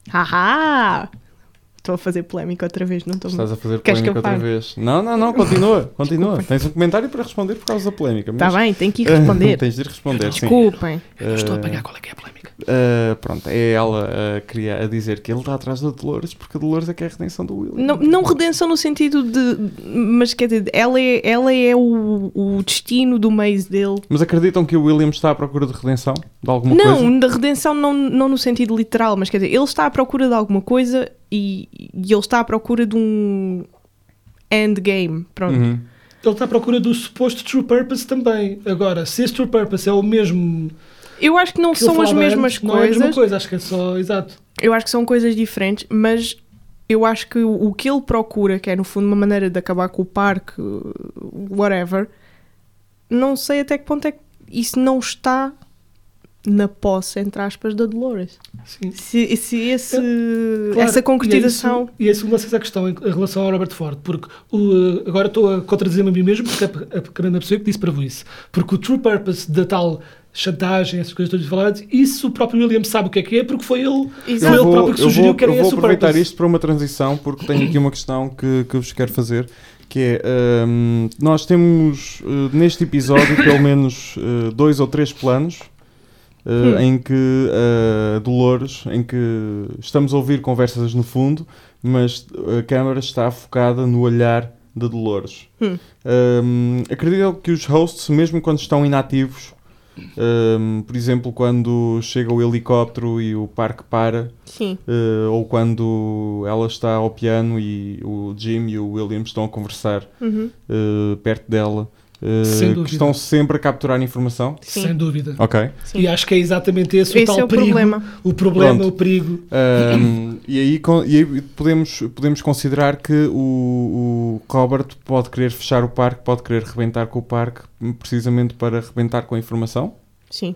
Haha! Estou a fazer polémica outra vez, não estou Estás a fazer Queres polémica outra vez. Não, não, não, continua, [laughs] continua. Tens um comentário para responder por causa da polémica. Está mas- Tá bem, tenho que ir [laughs] responder. Tens de ir responder, sim. Desculpem. Eu não estou a Uh, apanhar qual é que é a polémica. uh, pronto, é ela a, queria, a dizer que ele está atrás da Dolores porque a Dolores é que é a redenção do William. Não, não redenção no sentido de. Mas quer dizer, ela é, ela é o, o destino do mês dele. Mas acreditam que o William está à procura de redenção? De alguma não, coisa? da redenção não, não no sentido literal, mas quer dizer, ele está à procura de alguma coisa e, e ele está à procura de um endgame. Pronto. Uhum. Ele está à procura do suposto true purpose também. Agora, se esse true purpose é o mesmo Eu acho que não que são as mesmas antes, não é a coisas. mesma coisa, acho que é só, exato. Eu acho que são coisas diferentes, mas eu acho que o o que ele procura, que é no fundo uma maneira de acabar com o parque, whatever, não sei até que ponto é que isso não está na posse, entre aspas, da Dolores. Sim. Se, se esse, Claro, essa concretização. E é isso, e é a questão em em relação ao Robert Ford, porque o, agora estou a contradizer-me a mim mesmo, porque a, a pequena pessoa que disse para isso. Porque o true purpose da tal chantagem, essas coisas todas faladas, isso o próprio William sabe o que é que é, porque foi ele, foi ele próprio que eu sugeriu vou, que era eu vou esse o aproveitar purpose. isto para uma transição porque tenho aqui uma questão que, que eu vos quero fazer que é hum, nós temos uh, neste episódio pelo menos uh, dois ou três planos uh, Hum. em que uh, Dolores em que estamos a ouvir conversas no fundo mas a câmara está focada no olhar de Dolores Hum. Hum, acredito que os hosts mesmo quando estão inativos hum, por exemplo quando chega o helicóptero e o parque para Uh, ou quando ela está ao piano e o Jim e o William estão a conversar uhum. uh, perto dela, uh, que estão sempre a capturar informação. Sim. Sem dúvida. Ok. sim. E acho que é exatamente esse, o Esse tal é o perigo. problema. O problema, Pronto. o perigo. Um, e aí, e aí podemos, podemos considerar que o, o Robert pode querer fechar o parque, pode querer rebentar com o parque, precisamente para rebentar com a informação. Sim.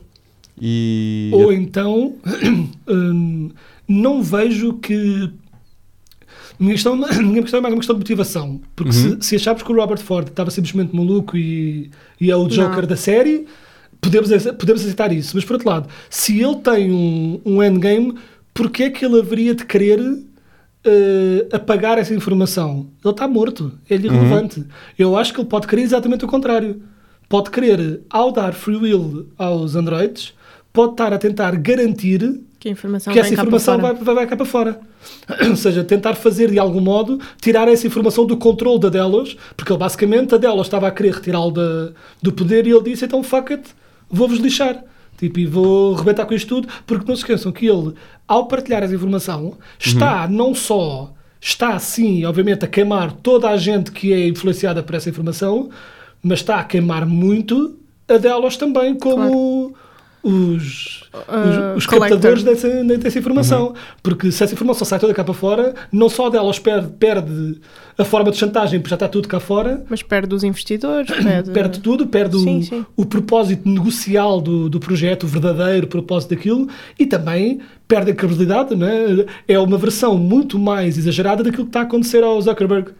E Ou então, [clears throat] hum, não vejo que. Minha questão, [coughs] minha questão é mais uma questão de motivação. Porque Uhum. se, se acharmos que o Robert Ford estava simplesmente maluco e, e é o Joker Não. da série, podemos, podemos aceitar isso. Mas por outro lado, se ele tem um, um endgame, porquê é que ele haveria de querer eh, apagar essa informação? Ele está morto, é-lhe irrelevante. Eu acho que ele pode querer exatamente o contrário. Pode querer, ao dar free will aos androides, pode estar a tentar garantir Que a informação que essa informação vai, vai, vai cá para fora. [clears throat] Ou seja, tentar fazer de algum modo, tirar essa informação do controle da Delos, porque ele basicamente, a Delos estava a querer retirá-lo do poder e ele disse, então fuck it, vou-vos lixar. Tipo, e vou rebentar com isto tudo, porque não se esqueçam que ele, ao partilhar essa informação, está não só, está sim, obviamente, a queimar toda a gente que é influenciada por essa informação, mas está a queimar muito a Delos também, como os, Uh, os, os collector. captadores dessa, dessa informação. Porque se essa informação sai toda cá para fora, não só delas perde, perde a forma de chantagem, porque já está tudo cá fora, Mas perde os investidores, perde... perde tudo, perde Sim, o, sim. o propósito negocial do, do projeto, o verdadeiro propósito daquilo, e também perde a credibilidade, não é? É uma versão muito mais exagerada daquilo que está a acontecer ao Zuckerberg.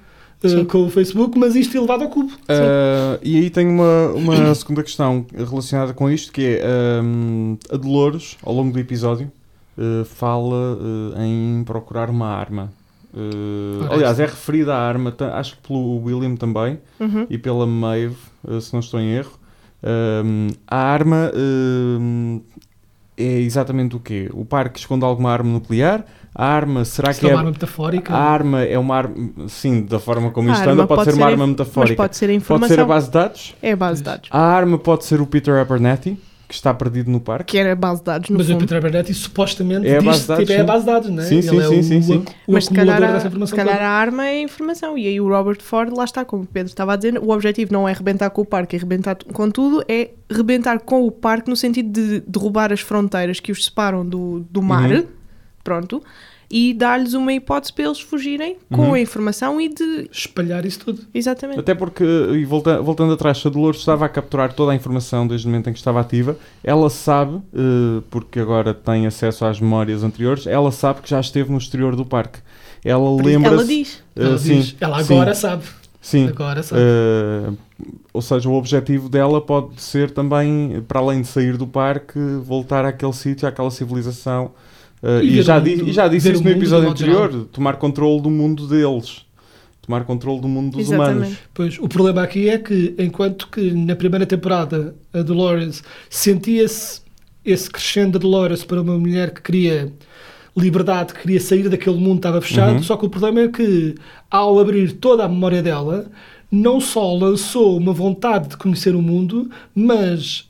Sim. com o Facebook, mas isto elevado ao cubo. Uh, e aí tenho uma, uma [coughs] segunda questão relacionada com isto, que é um, a Dolores, ao longo do episódio, uh, fala uh, em procurar uma arma. Uh, aliás, é referida à arma, acho que pelo William também, Uhum. e pela Maeve, uh, se não estou em erro. Um, a arma um, é exatamente o quê? O parque esconde alguma arma nuclear? A arma, será que é é... uma arma metafórica. A arma é uma arma, sim, da forma como isto anda, pode, ser uma ser arma metafórica. Mas pode ser a Pode informação. ser a base de dados. É a base de dados. A arma pode ser o Peter Abernathy, que está perdido no parque. Que era a base de dados, no Mas o fundo. Peter Abernathy supostamente É a diz base de dados, tipo, é a sim. base de dados, não é? Sim, Ele sim, é sim, o, sim, sim. o Mas se calhar, a, se calhar a arma é a informação. E aí o Robert Ford, lá está, como o Pedro estava a dizer, o objetivo não é rebentar com o parque e rebentar com tudo, é rebentar com o parque no sentido de derrubar as fronteiras que os separam do, do mar, Uhum. Pronto, e dar-lhes uma hipótese para eles fugirem com Uhum. a informação e de. Espalhar isso tudo. Exatamente. Até porque, e volta- voltando atrás, se a Dolores estava a capturar toda a informação desde o momento em que estava ativa, ela sabe, eh, porque agora tem acesso às memórias anteriores, ela sabe que já esteve no exterior do parque. Ela Ela lembra-se. diz. eh, Ela, sim, diz, ela sim, agora sabe. Sim. Agora sabe. Eh, ou seja, o objetivo dela pode ser também, para além de sair do parque, voltar àquele sítio, àquela civilização. Eh, E e, já mundo- e já disse isso no episódio anterior: tomar controle do mundo deles, tomar controle do mundo dos Exatamente. humanos. Pois, o problema aqui é que, enquanto que na primeira temporada a Dolores sentia-se esse crescendo da Dolores para uma mulher que queria liberdade, que queria sair daquele mundo que estava fechado, Uhum. só que o problema é que, ao abrir toda a memória dela, não só lançou uma vontade de conhecer o mundo, mas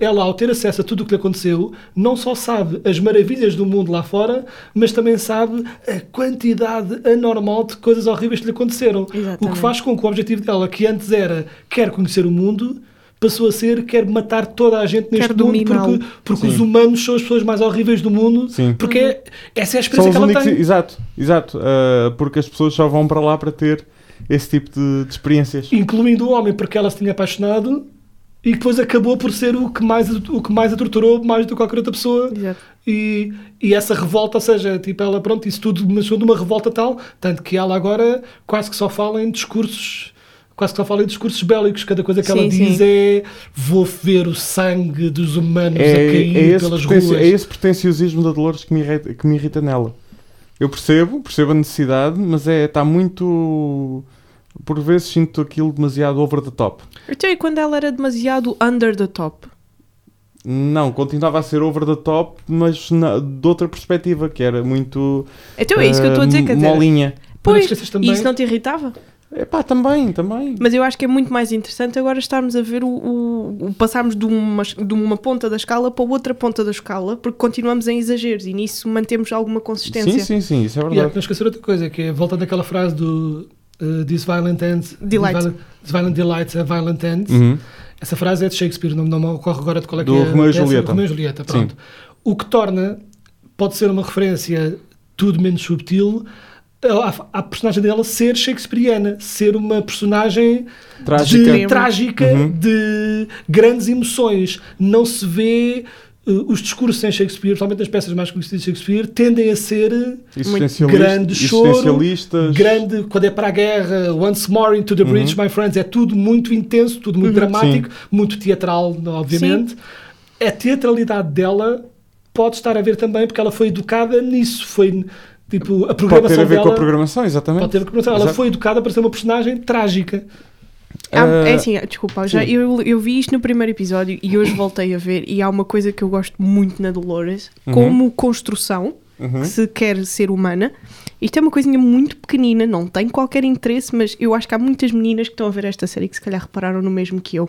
ela, ao ter acesso a tudo o que lhe aconteceu, não só sabe as maravilhas do mundo lá fora, mas também sabe a quantidade anormal de coisas horríveis que lhe aconteceram. O Exatamente. que faz com que o objetivo dela, que antes era quer conhecer o mundo, passou a ser quer matar toda a gente neste Quer mundo, porque, porque Sim. os humanos são as pessoas mais horríveis do mundo, Sim. porque é- essa é a São experiência os que ela únicos. tem. Exato, exato. eh, porque as pessoas só vão para lá para ter esse tipo de, de experiências. incluindo o homem porque ela se tinha apaixonado e depois acabou por ser o que mais, o que mais a torturou mais do que qualquer outra pessoa Exato. e, e essa revolta, ou seja, tipo ela, pronto, isso tudo começou de uma revolta tal, tanto que ela agora quase que só fala em discursos quase que só fala em discursos bélicos, cada coisa que ela Sim, diz sim. é vou ver o sangue dos humanos a É, cair é, esse pelas ruas é esse pretenciosismo da Dolores que me, irrita, que me irrita nela. Eu percebo, percebo a necessidade, mas é está muito. Por vezes sinto aquilo demasiado over the top. Então, e quando ela era demasiado under the top? Não, continuava a ser over the top, mas na- de outra perspectiva, que era muito. Então é isso que eu estou a dizer, eh, quer dizer. Molinha. Pois, esqueces e também- isso não te irritava? Epá, também, também. Mas eu acho que é muito mais interessante agora estarmos a ver o, o, o- passarmos de uma, de uma ponta da escala para outra ponta da escala, porque continuamos em exageros e nisso mantemos alguma consistência. Sim, sim, sim, isso é E verdade. que não esquecer outra coisa, que é voltando àquela frase do uh, This violent ends, Delight. This violent, this violent delights a violent ends. Uhum. Essa frase é de Shakespeare, não, não me ocorre agora de qual é que Do é. Romeu e a. Julieta. Romeu e Julieta, pronto. O que torna, pode ser uma referência tudo menos subtil, à, à personagem dela ser shakespeariana, ser uma personagem Trágica. de- trágica, Uhum. de grandes emoções. Não se vê. Uh, os discursos em Shakespeare, principalmente nas peças mais conhecidas de Shakespeare, tendem a ser Existencialista- grande choro, grande, quando é para a guerra, once more into the breach, my friends, é tudo muito intenso, tudo muito Uhum. dramático, muito teatral, obviamente. A teatralidade dela pode estar a ver também, porque ela foi educada nisso, foi tipo, a Pode programação ter a ver dela... com a programação, exatamente. Pode ter a ver com a programação. Ela foi educada para ser uma personagem trágica. Há- Ah, é assim, desculpa, já, eu, eu vi isto no primeiro episódio e hoje voltei a ver e há uma coisa que eu gosto muito na Dolores, Uhum. como construção, Uhum. que se quer ser humana. Isto é uma coisinha muito pequenina, não tem qualquer interesse, mas eu acho que há muitas meninas que estão a ver esta série que se calhar repararam no mesmo que eu.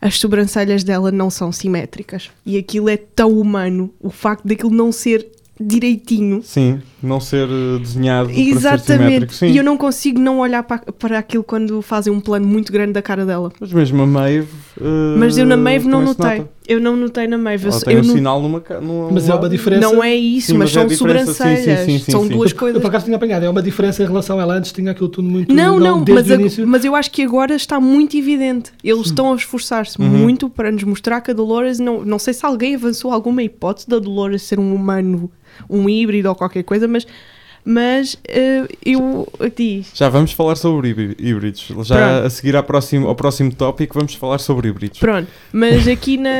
As sobrancelhas dela não são simétricas e aquilo é tão humano, o facto daquilo não ser direitinho. Sim, não ser eh, desenhado para ser Exatamente. Sim. E eu não consigo não olhar para, para aquilo quando fazem um plano muito grande da cara dela. Mas mesmo a Maeve. eh, Mas eu na Maeve não notei. nota. Eu não notei na Maeve. Eu, Ela eu tem um não- sinal numa. numa Mas é uma diferença. não é isso, Sim, mas, mas é a são sobrancelhas. sim, sim, são sim. duas Eu coisas. por acaso tinha apanhado, é uma diferença em relação a ela antes, tinha aquilo tudo muito. Não, não, desde mas, início. mas eu acho que agora está muito evidente. Eles estão a esforçar-se Uhum. muito para nos mostrar que a Dolores. Não, não sei se alguém avançou alguma hipótese da Dolores ser um humano, um híbrido ou qualquer coisa, mas, mas eh, eu. Diz. Já vamos falar sobre híbri- híbridos. Já Pronto. a seguir ao próximo, ao próximo tópico vamos falar sobre híbridos. Pronto, mas aqui na,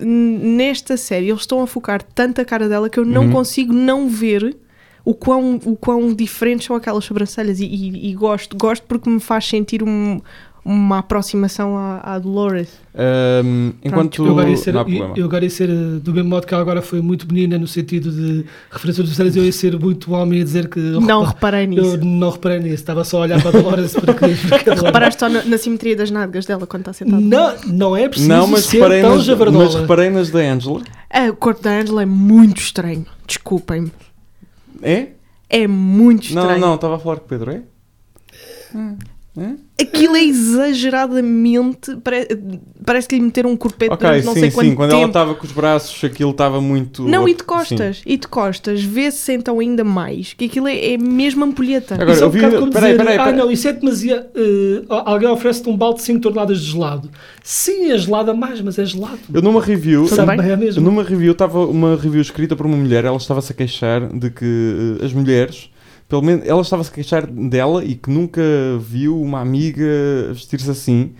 nesta série eles estão a focar tanto a cara dela que eu não Uhum. consigo não ver o quão, o quão diferentes são aquelas sobrancelhas e, e- e gosto, gosto porque me faz sentir um- uma aproximação à, à Dolores. Ahm, enquanto. Eu agora, ia ser, não há eu, eu agora ia ser eh, do mesmo modo que ela agora foi muito menina no sentido de referência dos séries, eu ia ser muito homem a dizer que não repa- reparei nisso. eu não reparei nisso, estava só a olhar para a Dolores porque, porque [laughs] Reparaste só na, na simetria das nádegas dela quando está sentada? Não, não é preciso Não, mas ser reparei, tão nas, javardola. mas reparei nas da Angela. Ah, o corpo da Angela é muito estranho. Desculpem-me. É? É muito Não, estranho. não, estava a falar com o Pedro, é? Aquilo é exageradamente. pare- Parece que lhe meteram um corpete Ok, durante não sim, sei quanto sim. Quando ela tempo. estava com os braços, aquilo estava muito. Não, e de Sim. costas, e de costas, vê-se então ainda mais que aquilo é, é mesmo ampulheta. Agora, isso é eu um vi- peraí, dizer, peraí, ah não, isso é demasiado... eh, alguém oferece-te um balde de 5 toneladas de gelado. Sim, é gelado a mais, mas é gelado. Eu numa review. Sabe bem? mesma. Numa review, estava uma review escrita por uma mulher, ela estava-se a queixar de que eh, as mulheres, pelo menos, ela estava-se a queixar dela e que nunca viu uma amiga vestir-se assim,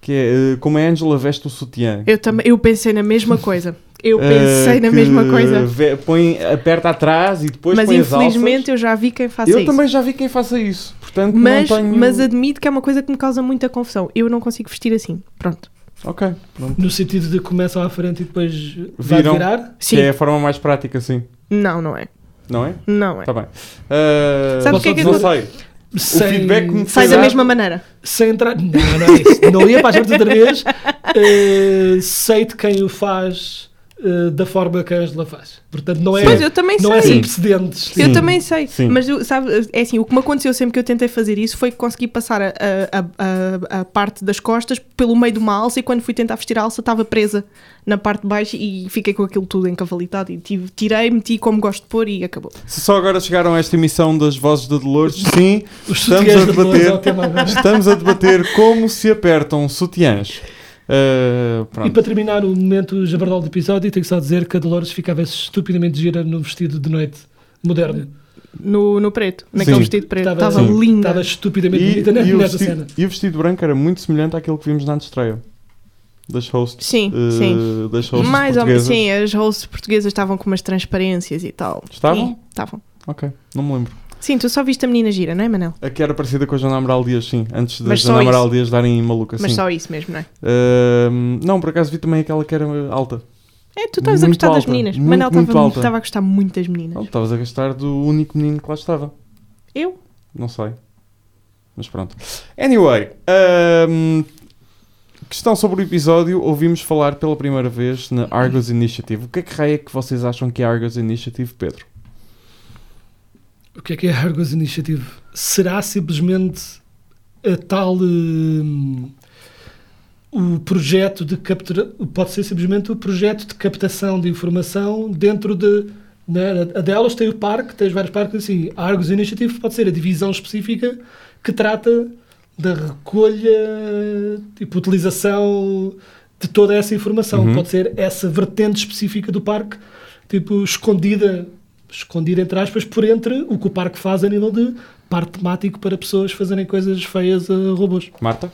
que é eh, como a Angela veste o sutiã. Eu também, eu pensei na mesma coisa. Eu [laughs] Eh, pensei na que mesma coisa. ve- Põe, aperta atrás e depois Mas põe as alças. infelizmente eu já vi quem faça Eu isso. também já vi quem faça isso, portanto Mas, não tenho... mas admito que é uma coisa que me causa muita confusão. Eu não consigo vestir assim. Pronto. Ok, pronto. No sentido de começam à frente e depois vai Viram? virar. Sim. Que é a forma mais prática, sim. Não, não é. Não é? Não é. Tá bem. Uh, Sabe o que é que não sei. Sem, feedback que me Sai da mesma maneira. sem entrar. Não, não é isso. Não ia para as outra vez. [laughs] Eh, sei de quem o faz eh, da forma que a Angela faz. Portanto, não é, Pois eu também não é sei. sem precedentes. Eu Sim, também sei, sim. mas eu- sabe, é assim, o que me aconteceu sempre que eu tentei fazer isso foi conseguir passar a, a- a- a- parte das costas pelo meio de uma alça e quando fui tentar vestir a alça estava presa na parte de baixo e fiquei com aquilo tudo encavalitado e tive, tirei, meti como gosto de pôr e acabou. Se só agora chegaram a esta emissão das Vozes da Dolores, sim, Os estamos a debater, é estamos a debater como se apertam sutiãs. Uh, E para terminar o momento jabardol do episódio, tenho só a dizer que a Dolores ficava estupidamente gira no vestido de noite moderno. No, no preto, naquele Sim. vestido preto. Estava- Estava linda. Estava estupidamente E, bonita e o nessa vestido, cena. e o vestido branco era muito semelhante àquilo que vimos na antestreia das hosts. Sim, uh, sim. Das hosts Mais ou menos, sim, as hosts portuguesas estavam com umas transparências e tal. Estavam? Estavam. Ok, não me lembro. Sim, tu só viste a menina gira, não é, Manel? A que era parecida com a Joana Amaral Dias, sim, antes da Joana Amaral. Dias darem maluca, Mas sim. só isso mesmo, não é? Uh, não, por acaso vi também aquela que era alta. É, tu estavas a gostar das alta, meninas. muito, Manel estava a gostar muito das meninas. Estavas a gastar do único menino que lá estava. Eu? Não sei. Mas pronto. Anyway, questão sobre o episódio. Ouvimos falar pela primeira vez na Argos Initiative. O que é que raio é que vocês acham que é a Argos Initiative, Pedro? O que é que é a Argos Initiative? Será simplesmente a tal. hum, o projeto de captura. Pode ser simplesmente o projeto de captação de informação dentro de. Né, a delas tem o parque, tem os vários parques assim. A Argos Initiative pode ser a divisão específica que trata da recolha, tipo, utilização de toda essa informação. Uhum. Pode ser essa vertente específica do parque, tipo, escondida, escondida entre aspas, por entre o que o parque faz a nível de parque temático para pessoas fazerem coisas feias a robôs. Marta?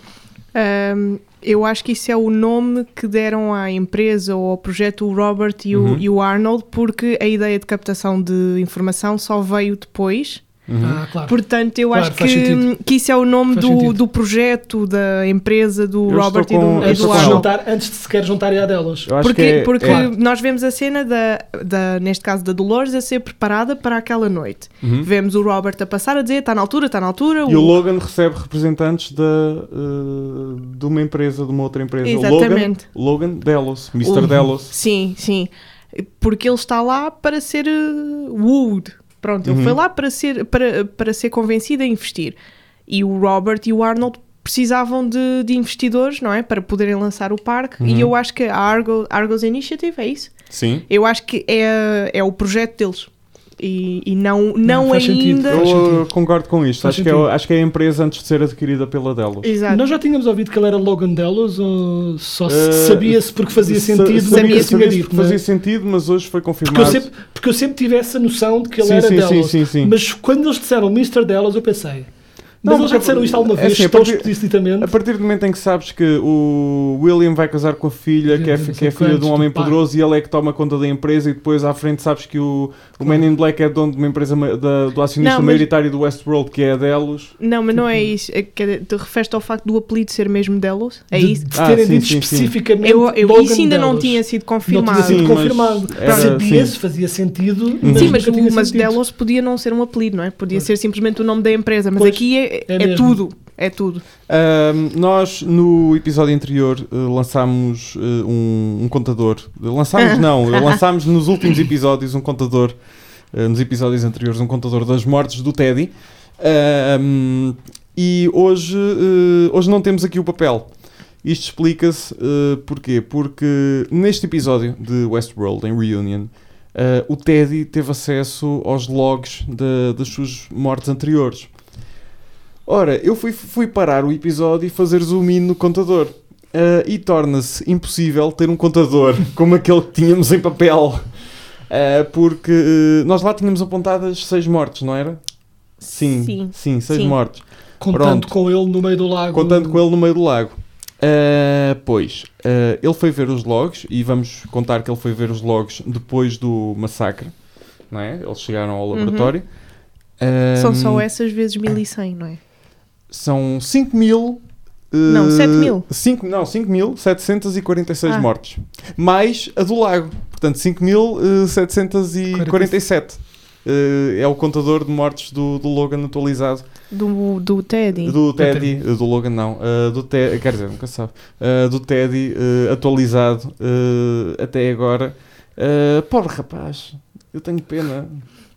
Ahm, eu acho que isso é o nome que deram à empresa ou ao projeto o Robert e o, Uhum. e o Arnold, porque a ideia de captação de informação só veio depois. Uhum. Ah, claro. Portanto, eu Claro, acho que, que isso é o nome Faz do, sentido. do projeto, da empresa, do Eu Robert e do, eu e estou do com antes, de ela. Arnold. juntar, antes de sequer juntarem a delas. Porque, que é, porque é- nós vemos a cena da, da, neste caso da Dolores, a ser preparada para aquela noite. Uhum. Vemos o Robert a passar a dizer está na altura, está na altura. E o Logan recebe representantes da, uh, de uma empresa, de uma outra empresa. Exatamente. O Logan, Logan Delos, Mr. O- Delos. Sim, sim. Porque ele está lá para ser uh, wooed. Pronto, ele Uhum. foi lá para ser, para, para ser convencido a investir. E o Robert e o Arnold precisavam de, de investidores, não é? Para poderem lançar o parque. Uhum. E eu acho que a Argo, Argos Initiative é isso. Sim. Eu acho que é, é o projeto deles. E, e não, não, faz sentido. ainda. Faz Eu uh, sentido. concordo com isto. Faz Acho que, é, sentido. acho que é a empresa antes de ser adquirida pela Delos. Exato. Nós já tínhamos ouvido que ele era Logan Delos ou só se Eh, sabia-se porque fazia Sa- sentido? sabia- sabia-se dito, porque não é? fazia sentido, mas hoje foi Porque confirmado. eu, sempre, porque eu sempre tive essa noção de que ele Sim, era sim, sim, Delos. sim, sim. Mas quando eles disseram Mr. Delos, eu pensei. Não, Mas eles já disseram isto alguma é vez, assim, a tão partir- explicitamente. A partir do momento em que sabes que o William vai casar com a filha, que é, Não que é filha de um homem poderoso e ele é que toma conta da empresa, e depois à frente sabes que o, o Man in Black é dono de uma empresa da- do acionista Não, mas- maioritário do Westworld, que é a Delos. Não, mas não é isso. É que te referes ao facto do apelido ser mesmo Delos? É de, isso? de Ah, terem sim, dito sim, sim. especificamente. Eu, eu, Logan isso ainda não Delos. tinha sido Não confirmado. tinha sido Sim, confirmado. era- Sabia-se, sim. fazia sentido. Sim, Sim, mas, mas sentido. Delos podia não ser um apelido, não é? Podia ser simplesmente o nome da empresa, mas aqui é, é é mesmo. tudo. É tudo. Nós, no episódio anterior, eh, lançámos eh, um, um contador. Lançámos, [laughs] não, lançámos nos últimos episódios um contador, eh, nos episódios anteriores, um contador das mortes do Teddy. Ahm, e hoje, hoje não temos aqui o papel. Isto explica-se porquê? Porque neste episódio de Westworld, em Reunion, o Teddy teve acesso aos logs da- das suas mortes anteriores. Ora, eu fui, fui parar o episódio e fazer zoom in no contador. Eh, e torna-se impossível ter um contador [laughs] como aquele que tínhamos em papel. Eh, porque eh, nós lá tínhamos apontadas seis mortes, não era? Sim, sim, Sim. seis Sim. mortes. Contando Pronto. com ele no meio do lago. Contando com ele no meio do lago. Ah, pois, ah, ele foi ver os logs e vamos contar que ele foi ver os logs depois do massacre, não é? Eles chegaram ao laboratório. Ah, São só essas vezes 1100, não é? São 5 mil. ah, Não, 7 mil. cinco- não, 5.746 Ah. mortes. Mais a do lago. Portanto, 5.747. Ah, é o contador de mortes do, do Logan atualizado. Do, do Teddy. Do Teddy, do Logan não, uh, do Teddy, quer dizer, nunca sabe, Uh, do Teddy uh, atualizado uh, até agora. Uh, pobre rapaz, eu tenho pena.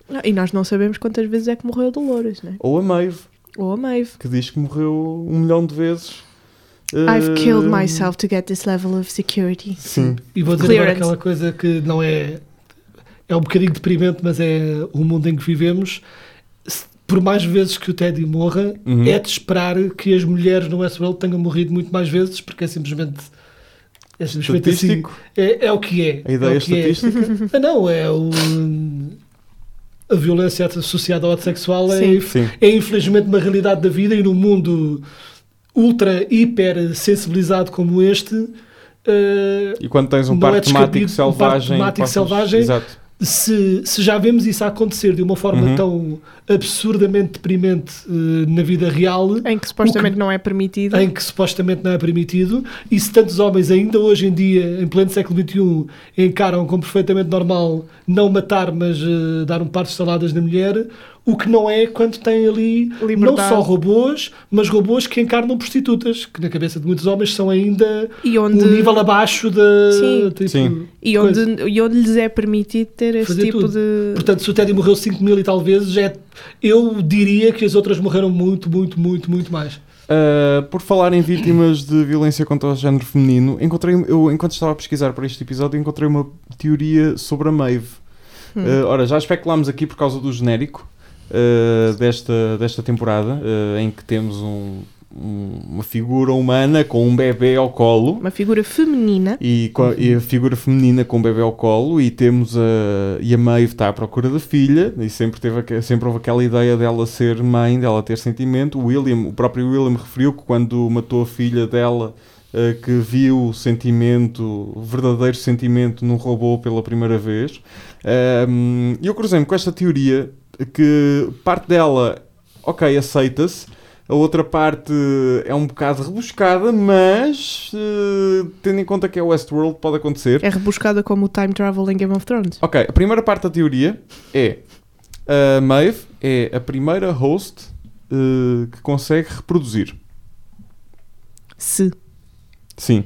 Ah, E nós não sabemos quantas vezes é que morreu a Dolores, né? Ou a Maeve, Ou a Maeve. que diz que morreu um milhão de vezes. I've killed myself to get this level of security. Sim, E vou dizer agora aquela coisa que não é. É um bocadinho deprimente, mas é o mundo em que vivemos. Por mais vezes que o Teddy morra, Uhum. é de esperar que as mulheres no Westworld tenham morrido muito mais vezes, porque é simplesmente. É simplesmente assim. É, é o que é. a ideia é o que é. estatística. [laughs] Ah, não, é o. A violência associada ao ato sexual é, Sim. É infelizmente uma realidade da vida e no mundo ultra, hiper sensibilizado como este, eh, e quando tens um parque é temático descabido, um parque selvagem. temático passas- selvagem. Exato. Se, se já vemos isso a acontecer de uma forma Uhum. tão absurdamente deprimente eh, na vida real, Em que supostamente não é permitido. em que supostamente não é permitido, e se tantos homens ainda hoje em dia, em pleno século XXI, encaram como perfeitamente normal não matar, mas eh, dar um par de saladas na mulher, o que não é quando tem ali não só robôs, mas robôs que encarnam prostitutas, que na cabeça de muitos homens são ainda E onde, um nível abaixo da. Sim. tipo, Sim. e, onde, e onde lhes é permitido ter esse Fazer tipo tudo. de. Portanto, se o Teddy morreu 5 mil e tal vezes, é, eu diria que as outras morreram muito, muito, muito, muito mais. Uh, por falar em vítimas de violência contra o género feminino, encontrei, eu, enquanto estava a pesquisar para este episódio, encontrei uma teoria sobre a Maeve. Hum. Uh, ora, já especulámos aqui por causa do genérico uh, desta, desta temporada, uh, em que temos um- uma figura humana com um bebê ao colo. Uma figura feminina. E, e a figura feminina com o bebê ao colo e temos a e a Maeve está à procura da filha e sempre teve sempre houve aquela ideia dela ser mãe dela ter sentimento o William o próprio William referiu que quando matou a filha dela eh, que viu o sentimento o verdadeiro sentimento num robô pela primeira vez e eu cruzei-me com esta teoria que parte dela ok aceita-se a outra parte é um bocado rebuscada, mas eh, tendo em conta que é Westworld, pode acontecer. É rebuscada como o time travel em Game of Thrones. Ok, a primeira parte da teoria é a Maeve é a primeira host eh, que consegue reproduzir. Se. Sim,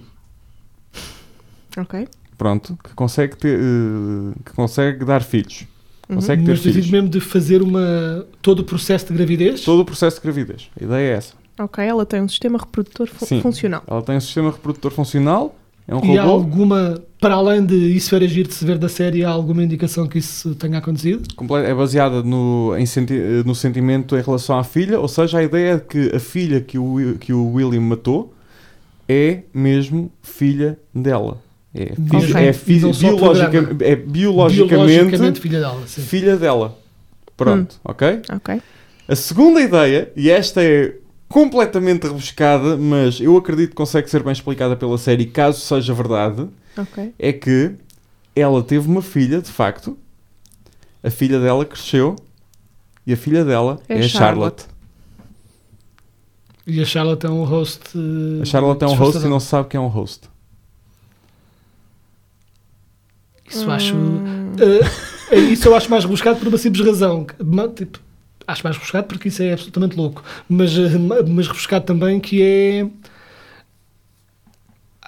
Ok? pronto, que consegue ter, eh, que consegue dar filhos. Uhum. Consegue ter Mas no filhos. sentido mesmo de fazer uma, todo o processo de gravidez. Todo o processo de gravidez. A ideia é essa. Ok, ela tem um sistema reprodutor fu- Sim. funcional. Ela tem um sistema reprodutor funcional, é um E há robô. alguma, para além de isso ver agir de se ver da série, há alguma indicação que isso tenha acontecido? é baseada no, em senti- no sentimento em relação à filha, ou seja, a ideia é que a filha que o, que o William matou é mesmo filha dela. É, fisi- Ok. é biologica- é biologicamente, Biologicamente filha dela. Sim. filha dela. Pronto, Hum. ok? Ok? A segunda ideia, e esta é completamente rebuscada, mas eu acredito que consegue ser bem explicada pela série, caso seja verdade, Ok. é que ela teve uma filha, de facto. A filha dela cresceu e a filha dela É é, a Charlotte. Charlotte. E a Charlotte é um host. A Charlotte é um host e não sabe quem é um host. Isso acho. Hum, eh, isso eu acho mais rebuscado por uma simples razão. Tipo, acho mais rebuscado porque isso é absolutamente louco. Mas, eh, ma- mas rebuscado também que é.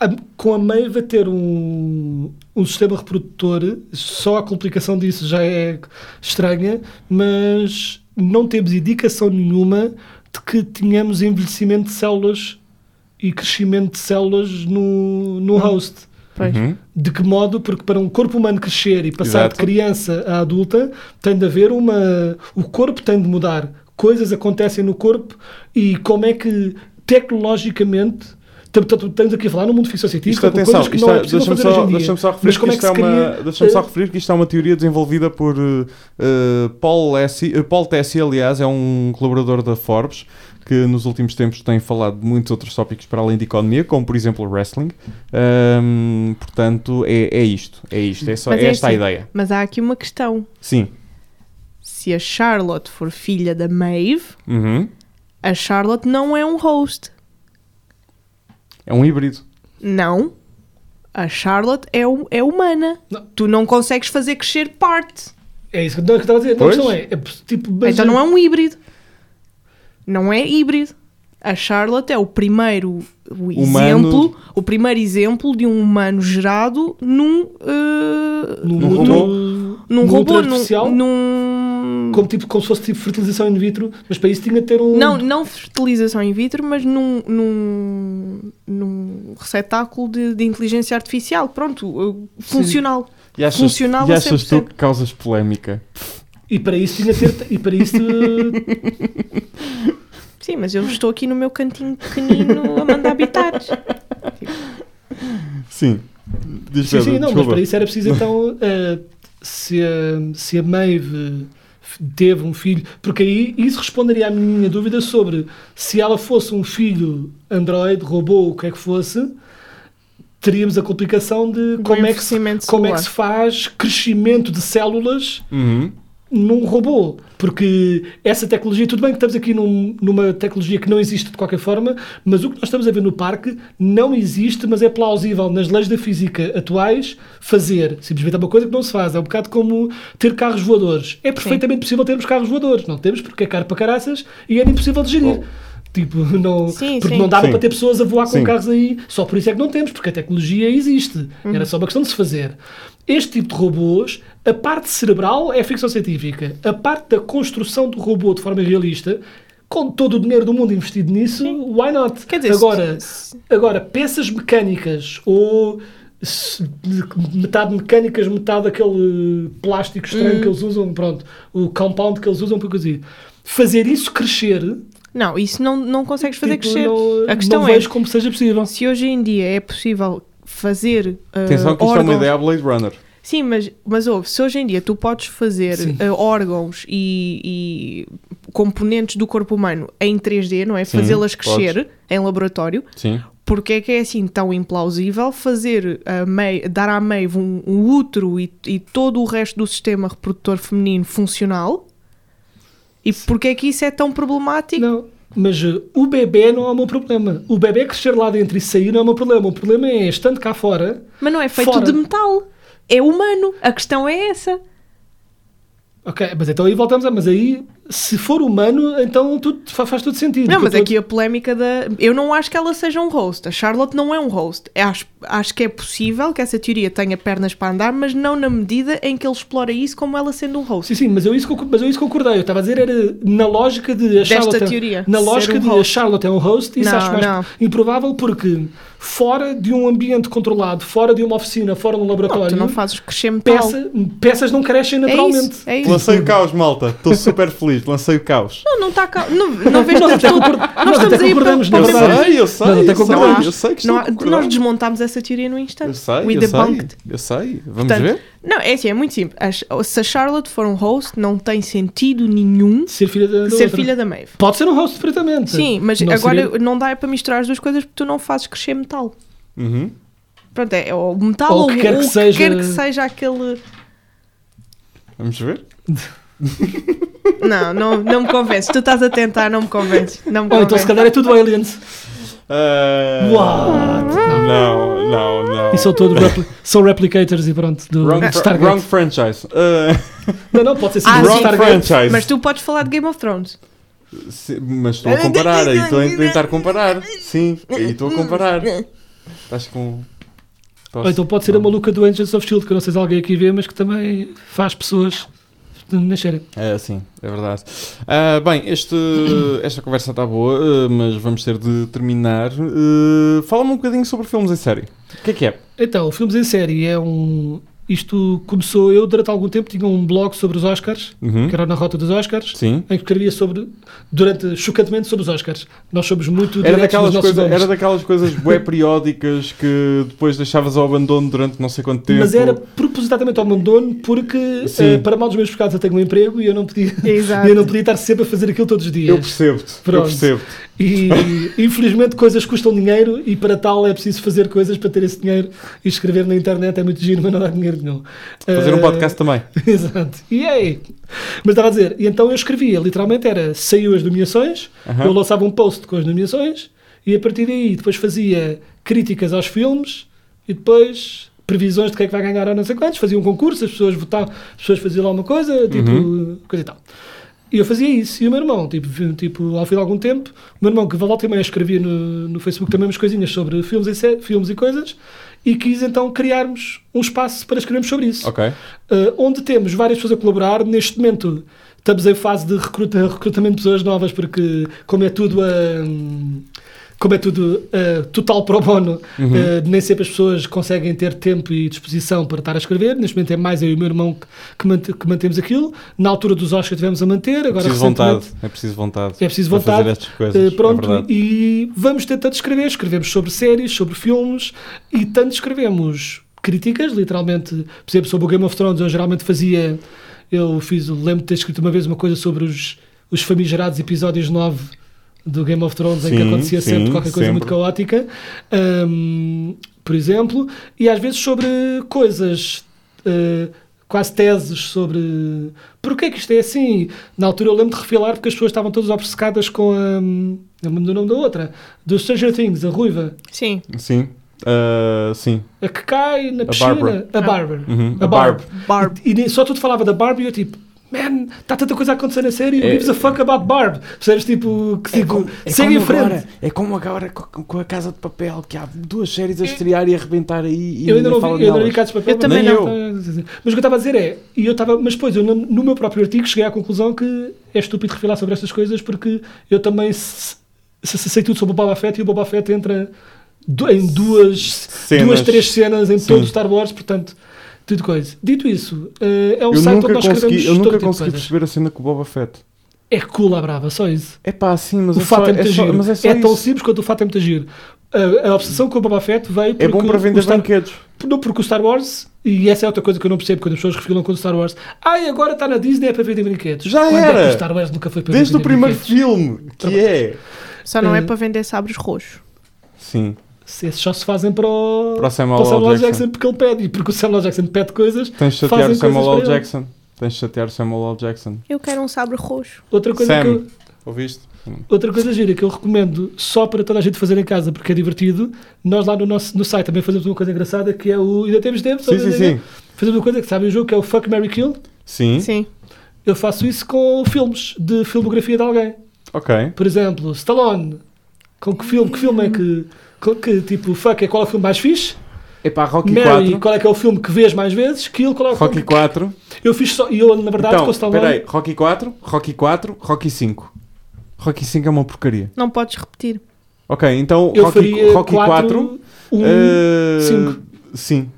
a- com a Maeve a ter um, um sistema reprodutor, só a complicação disso já é estranha, mas não temos indicação nenhuma de que tenhamos envelhecimento de células e crescimento de células no, no host. Pois. Uhum. De que modo? Porque para um corpo humano crescer e passar Exato. de criança a adulta, tem de haver uma. O corpo tem de mudar. Coisas acontecem no corpo e como é que tecnologicamente. tam- tam- Estamos aqui a falar no mundo ficção Isto, científica, com atenção, coisas que isto não é- é possível hoje só, em dia. deixa só referir Mas como é isto que é uma, deixa-me só eh, referir que isto é uma teoria desenvolvida por eh, Paul, Lessie, eh, Paul Tessie, aliás, é um colaborador da Forbes que nos últimos tempos tem falado de muitos outros tópicos para além de economia, como por exemplo o wrestling. Ahm, portanto, é, é isto, é isto, é, só, é esta a assim. ideia. Mas há aqui uma questão. Sim. Se a Charlotte for filha da Maeve, Uhum. a Charlotte não é um host. É um híbrido. Não. A Charlotte é, é humana. Não. Tu não consegues fazer crescer parte. É isso que eu estava a dizer. A questão é, é tipo, mas- Então não é um híbrido. Não é híbrido. A Charlotte é o primeiro o Humano. exemplo, o primeiro exemplo de um humano gerado num eh, num, Num robô. num num robô, artificial, num- como, tipo, como se fosse tipo fertilização in vitro, mas para isso tinha de ter um. não, não fertilização in vitro, mas num, num, num receptáculo de, de inteligência artificial, pronto, eh, funcional. E achas, Funcional e achas tu 100%. que causas polémica? E para isso tinha de ter. E para isso. [laughs] Sim, mas eu estou aqui no meu cantinho pequenino a mandar bitares. Sim. Diz sim, Pedro, sim, não, mas desculpa. para isso era preciso então. [laughs] eh, se, a, se a Maeve teve um filho. Porque aí isso responderia à minha dúvida sobre se ela fosse um filho androide, robô, o que é que fosse, teríamos a complicação de como é que como é que se faz crescimento de células Uhum. Num robô. Porque essa tecnologia, tudo bem que estamos aqui num- numa tecnologia que não existe de qualquer forma, mas o que nós estamos a ver no parque não existe, mas é plausível nas leis da física atuais fazer. Simplesmente é uma coisa que não se faz. É um bocado como ter carros voadores. É perfeitamente possível termos carros voadores. Não temos porque é caro para caraças e era impossível de gerir. Tipo, [laughs] não, Sim, porque sim. não dava Sim. para ter pessoas a voar com Sim. carros aí. Só por isso é que não temos, porque a tecnologia existe. Era só uma questão de se fazer. Este tipo de robôs, a parte cerebral é ficção científica. A parte da construção do robô de forma realista, com todo o dinheiro do mundo investido nisso, why not? Quer dizer, agora, agora, peças mecânicas ou metade mecânicas, metade aquele plástico estranho Hum. que eles usam, pronto, o compound que eles usam para cozer. Fazer isso crescer, Não, isso não, não consegues fazer tipo, crescer. não, A questão não é- vejo como seja possível. Se hoje em dia é possível fazer. uh, Atenção que isto é uma órgãos- ideia a Blade Runner. Sim, mas, mas ouve, se hoje em dia tu podes fazer uh, órgãos e, e componentes do corpo humano em 3D, não é? Fazê-las crescer em laboratório, Sim. porque é que é assim tão implausível fazer a May, dar à Maeve um, um útero e, e todo o resto do sistema reprodutor feminino funcional? E porque é que isso é tão problemático? Não, mas uh, o bebê não é o meu problema. O bebê crescer lá dentro e sair não é o meu problema. O problema é, estando cá fora, Mas não é feito Fora. de metal. É humano. A questão é essa. ok, mas então aí voltamos a. Mas aí, se for humano, então tudo, fa- faz todo sentido. Não, mas aqui a polémica da. Eu não acho que ela seja um host. A Charlotte não é um host. Eu Acho, acho que é possível que essa teoria tenha pernas para andar, mas não na medida em que ele explora isso como ela sendo um host. Sim, sim, mas eu isso, mas eu isso concordei. Eu estava a dizer, era na lógica de a Desta Charlotte. teoria, Na lógica um de a host. Charlotte é um host, isso Não, acho mais não. improvável porque fora de um ambiente controlado, fora de uma oficina, fora de um Não, laboratório, tu não fazes crescer metal. peça- peças não crescem é naturalmente. isso. É isso. Lancei o caos, malta. Estou super feliz. Lancei o caos. Não, não está cá. Não, não vês Nós que até concor- Nós estamos aí para, verdade. ver- sei, eu sei. Nós até eu sei, concordamos. eu sei que Não nós desmontámos essa teoria no Eu instante. sei, We eu debunked. sei. Eu sei. Vamos Portanto, ver? Não, é assim, é muito simples. As- Se a Charlotte for um host, não tem sentido nenhum Ser filha da, ser filha da Maeve. Pode ser um host perfeitamente. Sim, mas Não agora seria- não dá para misturar as duas coisas porque tu não fazes crescer metal. Uhum. Pronto, é o metal Ou ou, o que quer que o seja- quer que seja aquele. Vamos ver? [laughs] Não, não, não me convences. Tu estás a tentar, não me convences. Não me Ou então convences. se calhar é tudo aliens. Uh... What? Não, não, não. E são todos repli- são replicators e pronto. Do Wrong, Stargate. wrong franchise. Uh, Não, não, pode ser Ah, simplesmente wrong sim. Franchise. Mas tu podes falar de Game of Thrones. Sim, mas estou a comparar, aí estou a tentar comparar. Sim, aí estou a comparar. Estás com. Ou então pode ser a maluca do Agents of Shield, que eu não sei se alguém aqui vê, mas que também faz pessoas nascerem. É, sim, é verdade. Ah, bem, este, [clears throat] esta conversa está boa, ah, mas vamos ter de terminar. Ah, Fala-me um bocadinho sobre filmes em série. O que é que é? Então, filmes em série é um. Isto começou, eu durante algum tempo tinha um blog sobre os Oscars, Uhum. que era na rota dos Oscars, Sim. em que escrevia sobre, durante, chocantemente sobre os Oscars. Nós somos muito Era daquelas, coisa, era daquelas coisas bué [laughs] periódicas que depois deixavas ao abandono durante não sei quanto tempo. Mas era propositadamente ao abandono porque, eh, para mal dos meus pecados, eu tenho um emprego e eu não podia, [laughs] eu não podia estar sempre a fazer aquilo todos os dias. Eu percebo-te, eu percebo. E [laughs] infelizmente coisas custam dinheiro e para tal é preciso fazer coisas para ter esse dinheiro e escrever na internet é muito giro, mas não dá dinheiro nenhum. Fazer um Eh, podcast também. [laughs] Exato. E aí? Mas estava a dizer, e então eu escrevia, literalmente era, saiu as nomeações, eu lançava um post com as nomeações e a partir daí depois fazia críticas aos filmes e depois previsões de quem é que vai ganhar ou não sei quantos, fazia um concurso, as pessoas votavam, as pessoas faziam lá uma coisa, tipo, Uhum. coisa e tal. E eu fazia isso. E o meu irmão, tipo, tipo ao fim de algum tempo, o meu irmão, que volta e meia escrevia no, no Facebook também umas coisinhas sobre filmes e, filmes e coisas, e quis então criarmos um espaço para escrevermos sobre isso. Ok. Uh, onde temos várias pessoas a colaborar. Neste momento estamos em fase de recruta, recrutamento de pessoas novas, porque como é tudo a. como é tudo uh, total pro bono, Uhum. uh, nem sempre as pessoas conseguem ter tempo e disposição para estar a escrever. Neste momento é mais eu e o meu irmão que, que, que mantemos aquilo. Na altura dos Oscars tivemos a manter, É agora preciso recentemente- vontade. É preciso vontade. É preciso vontade. fazer estas coisas. Uh, pronto, é e vamos tentando escrever. Escrevemos sobre séries, sobre filmes e tanto escrevemos críticas, literalmente, por exemplo, sobre o Game of Thrones. Eu geralmente fazia. Eu fiz, lembro de ter escrito uma vez uma coisa sobre os, os famigerados episódios 9 do Game of Thrones, em que Sim, acontecia sim, sempre qualquer coisa muito sempre. caótica, um, por exemplo, e às vezes sobre coisas. uh, quase teses sobre porquê é que isto é assim. Na altura eu lembro de refilar porque as pessoas estavam todas obcecadas com a. Não me lembro do nome da outra. Do Stranger Things, a ruiva. Sim. Sim. Ah, sim. A que cai na A piscina. Barbara. A Barbara. Uhum. A A Barb. Barb. E, nem- só tudo falava da Barb e eu tipo. Man, está tanta coisa a acontecer na série. É- É, gives a fuck about Barb. Percebes? Tipo, que tipo, segue em frente. é como agora com, com a Casa de Papel, que há duas séries a estrear e a arrebentar aí e Eu ainda não vi, eu ainda não vi. Casos de Papel. Eu também mas- não. Mas o que eu estava a dizer é, e eu estava, mas depois eu no, no meu próprio artigo cheguei à conclusão que é estúpido refilar sobre estas coisas porque eu também se- se- se sei tudo sobre o Boba Fett e o Boba Fett entra em duas, Cenas. duas três cenas em Sim. todo o Star Wars, portanto, tudo coisa. Dito isso, eh, é um Eu site nunca onde nós consegui, eu nunca tipo consegui perceber a cena com o Boba Fett. É cool à brava, só isso. É pá, sim, mas o é fato só, é muito é só, giro. mas é só É tão isso. simples quanto o fato é muito giro. A, a obsessão com o Boba Fett veio porque É bom para o vender Star- brinquedos. Não, porque o Star Wars, e essa é outra coisa que eu não percebo quando as pessoas refilam com o Star Wars. Ai, agora está na Disney é para vender brinquedos. Já Quando É era. que o Star Wars nunca foi para Desde o vender primeiro brinquedos? filme, que é. Só não é Eh, para vender sabres roxos. Sim. Se Esses só se fazem para o, Para o Samuel L. L. Jackson. Jackson porque ele pede. E porque o Samuel L. Jackson pede coisas. Tens de chatear o Samuel L. para. Jackson. Tens de chatear o Samuel L. Jackson. Eu quero um sabre roxo. Outra coisa, Sam. que eu, Ouviste? outra coisa gira que eu recomendo só para toda a gente fazer em casa porque é divertido. Nós lá no nosso no site também fazemos uma coisa engraçada que é o. Ainda temos tempo? Sim, sim, sim. Fazemos uma coisa que sabe o jogo que é o Fuck Mary Kill. Sim. Sim. Eu faço isso com filmes de filmografia de alguém. Ok. Por exemplo, Stallone. Com que filme, que filme é que. Que tipo, fuck, é qual é o filme mais fixe? Epá, Rocky Mary, 4. qual é que é o filme que vês mais vezes? Kill, qual é o Rocky filme? 4. Eu fiz só. E eu, na verdade, com o Então, Stallone. espera aí. Rocky 4, Rocky 4, Rocky 5. Rocky 5 é uma porcaria. Não podes repetir. Ok, então eu Rocky, faria Rocky 4. 1, eh, cinco. Sim.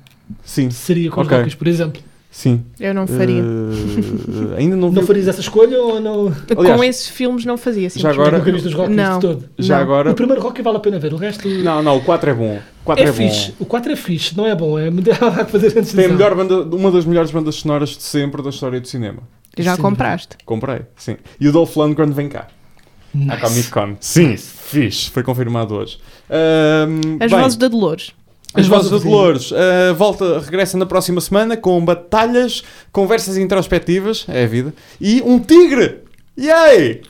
Sim. seria com ok. os Rockies, por exemplo. Sim. Eu não faria. Eh, ainda não vi. Não farias essa escolha ou não? aliás, Com esses filmes não fazia. já simplesmente. agora- Nunca viste os Rockies Não. de todo. Já Não. agora. O primeiro Rocky vale a pena ver, o resto. Não, não, o 4 é bom. O 4 é, é, fixe. bom. O 4 é fixe, não é bom. É [laughs] há que fazer antes Tem a melhor banda, uma das melhores bandas sonoras de sempre da história do cinema. Já Sim. compraste. Comprei, sim. E o Dolph Lundgren vem cá. À Comic Nice. Con. Sim, fixe. Foi confirmado hoje. Ahm, As bem, vozes da Dolores. As Vozes da Dolores uh, volta, regressa na próxima semana com batalhas, conversas introspectivas, é a vida, e um tigre! Yay!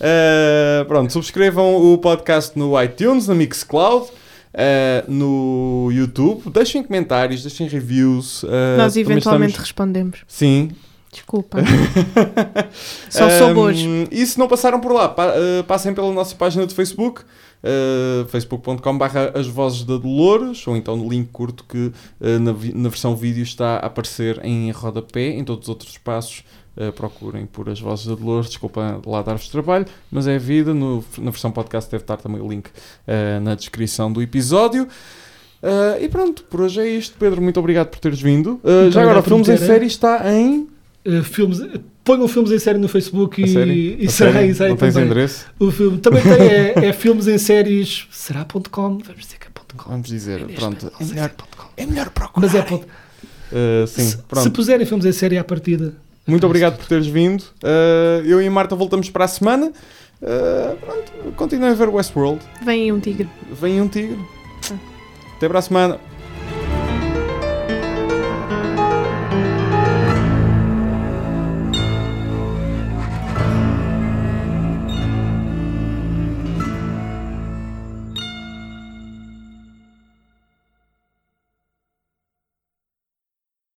Uh, pronto, subscrevam o podcast no iTunes, no Mixcloud, uh, no YouTube, deixem comentários, deixem reviews. uh, Nós eventualmente estamos- respondemos. Sim, Desculpa. [laughs] Só sou Um, boas. E se não passaram por lá, pa- passem pela nossa página de Facebook, uh, facebook.com.br as vozes da Dolores, ou então no link curto que uh, na, na versão vídeo está a aparecer em rodapé, em todos os outros espaços. uh, procurem por as vozes da Dolores, desculpa lá dar-vos trabalho, mas é a vida. No- na versão podcast deve estar também o link na descrição do episódio. E pronto, por hoje é isto. Pedro, muito obrigado por teres vindo. Já agora, Filmes me em. Série está em. Uh, filmes, ponham filmes em série no Facebook A e, série? e será isso aí Não tens também. endereço? O filme também tem é, [laughs] é filmes em séries. Será.com? Vamos dizer que é .com. Vamos dizer, Neste pronto. É se melhor, é é melhor procurar. Mas é ponto. Uh, sim, se, pronto. se puserem filmes em série à partida. Muito obrigado por teres vindo. Uh, eu e a Marta voltamos para a semana. Uh, pronto, continuem a ver Westworld. Vem aí um tigre. Vem um tigre. Ah. Até para a semana.